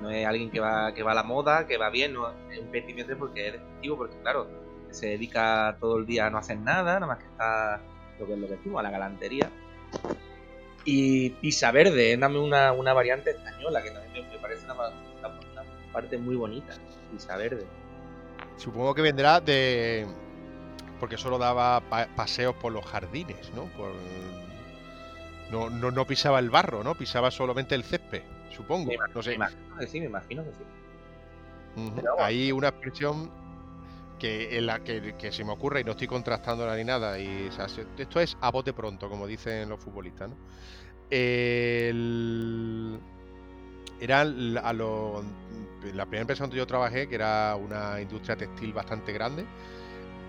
No es alguien que va, que va a la moda, que va bien, es un petimetre porque es despectivo, porque claro, se dedica todo el día a no hacer nada, nada más que está lo que es lo que decimos, a la galantería. Y pisa verde, dame una, una variante española que también me, parece una, parte muy bonita, pisa verde. Supongo que vendrá de, porque solo daba paseos por los jardines, ¿no? no, no, pisaba el barro, ¿no? Pisaba solamente el césped, supongo. no sé. Me imagino que sí, me imagino que sí. Hay una expresión que en la que, se me ocurre y no estoy contrastándola ni nada. Y, esto es a bote pronto, como dicen los futbolistas. ¿no? era a lo, la primera empresa donde yo trabajé, que era una industria textil bastante grande,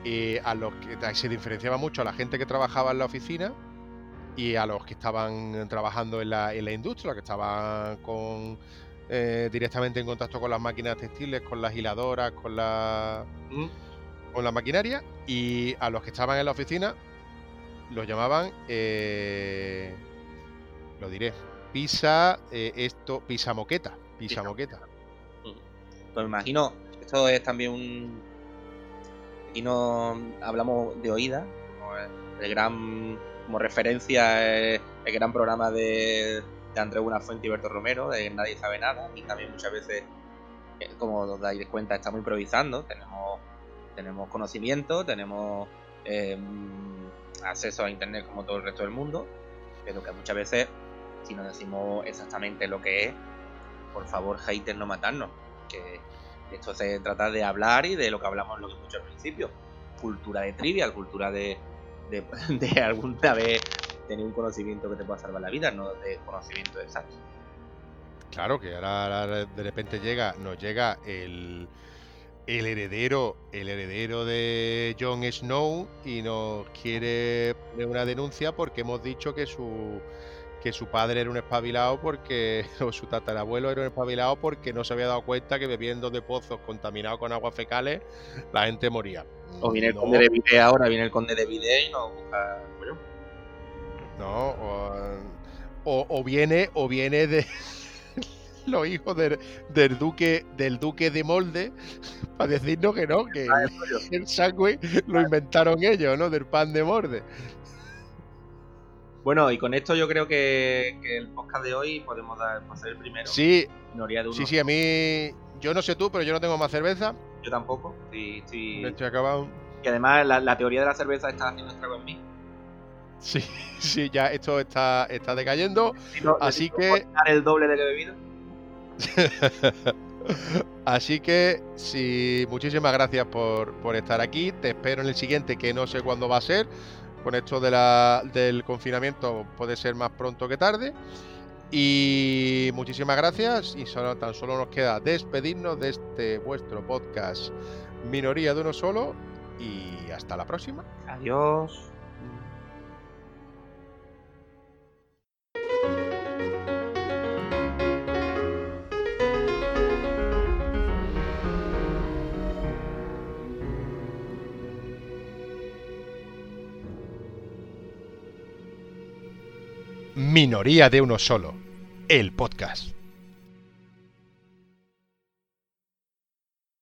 eh, a los que se diferenciaba mucho a la gente que trabajaba en la oficina y a los que estaban trabajando en la, en la industria, que estaban con eh, directamente en contacto con las máquinas textiles, con las hiladoras, con la, con la maquinaria, y a los que estaban en la oficina los llamaban, eh, lo diré, pisa, eh, esto, pisa moqueta, pisa moqueta. Pues me imagino, esto es también un... Aquí no hablamos de oída, el gran como referencia el, gran programa de, de Andrés Buenafuente y Berto Romero, de Nadie sabe nada, y también muchas veces, eh, como os dais cuenta, estamos improvisando, tenemos, tenemos conocimiento, tenemos em, acceso a internet como todo el resto del mundo, pero que muchas veces, si no decimos exactamente lo que es, por favor, haters, no matarnos, esto se trata de hablar y de lo que hablamos lo que hemos al principio, cultura de trivial, cultura de [LAUGHS] de, alguna vez tener un conocimiento que te pueda salvar la vida, no de conocimiento exacto. Claro, que ahora, de repente llega, nos llega el, el heredero, el heredero de Jon Snow y nos quiere poner una denuncia porque hemos dicho que su que su padre era un espabilado porque [LAUGHS] o su tatarabuelo era un espabilado porque no se había dado cuenta que bebiendo de pozos contaminados con aguas fecales la gente moría. O viene el conde de Vide ahora, viene el conde de Vide y nos busca. No, o, o, viene, o viene de [LAUGHS] los hijos del, duque del duque de Molde [LAUGHS] para decirnos que no, que ah, el, el lo inventaron ellos, ¿no? Del pan de Molde. Bueno, y con esto yo creo que, el podcast de hoy podemos dar, pasar el primero. Sí, sí, sí, a mí, yo no sé tú, pero yo no tengo más cerveza. Yo tampoco. Sí, sí. Estoy acabado. Y además la, teoría de la cerveza está haciendo estrago en mí. Sí, [LAUGHS] sí, ya esto está, está decayendo. así que. el doble de lo bebido. [LAUGHS] Así que, sí, muchísimas gracias por, por, estar aquí. Te espero en el siguiente, que no sé cuándo va a ser. Con esto del confinamiento puede ser más pronto que tarde. Y muchísimas gracias. Y solo, tan solo nos queda despedirnos de este vuestro podcast Minoría de uno solo. Y hasta la próxima. Adiós. Minoría de uno solo, el podcast.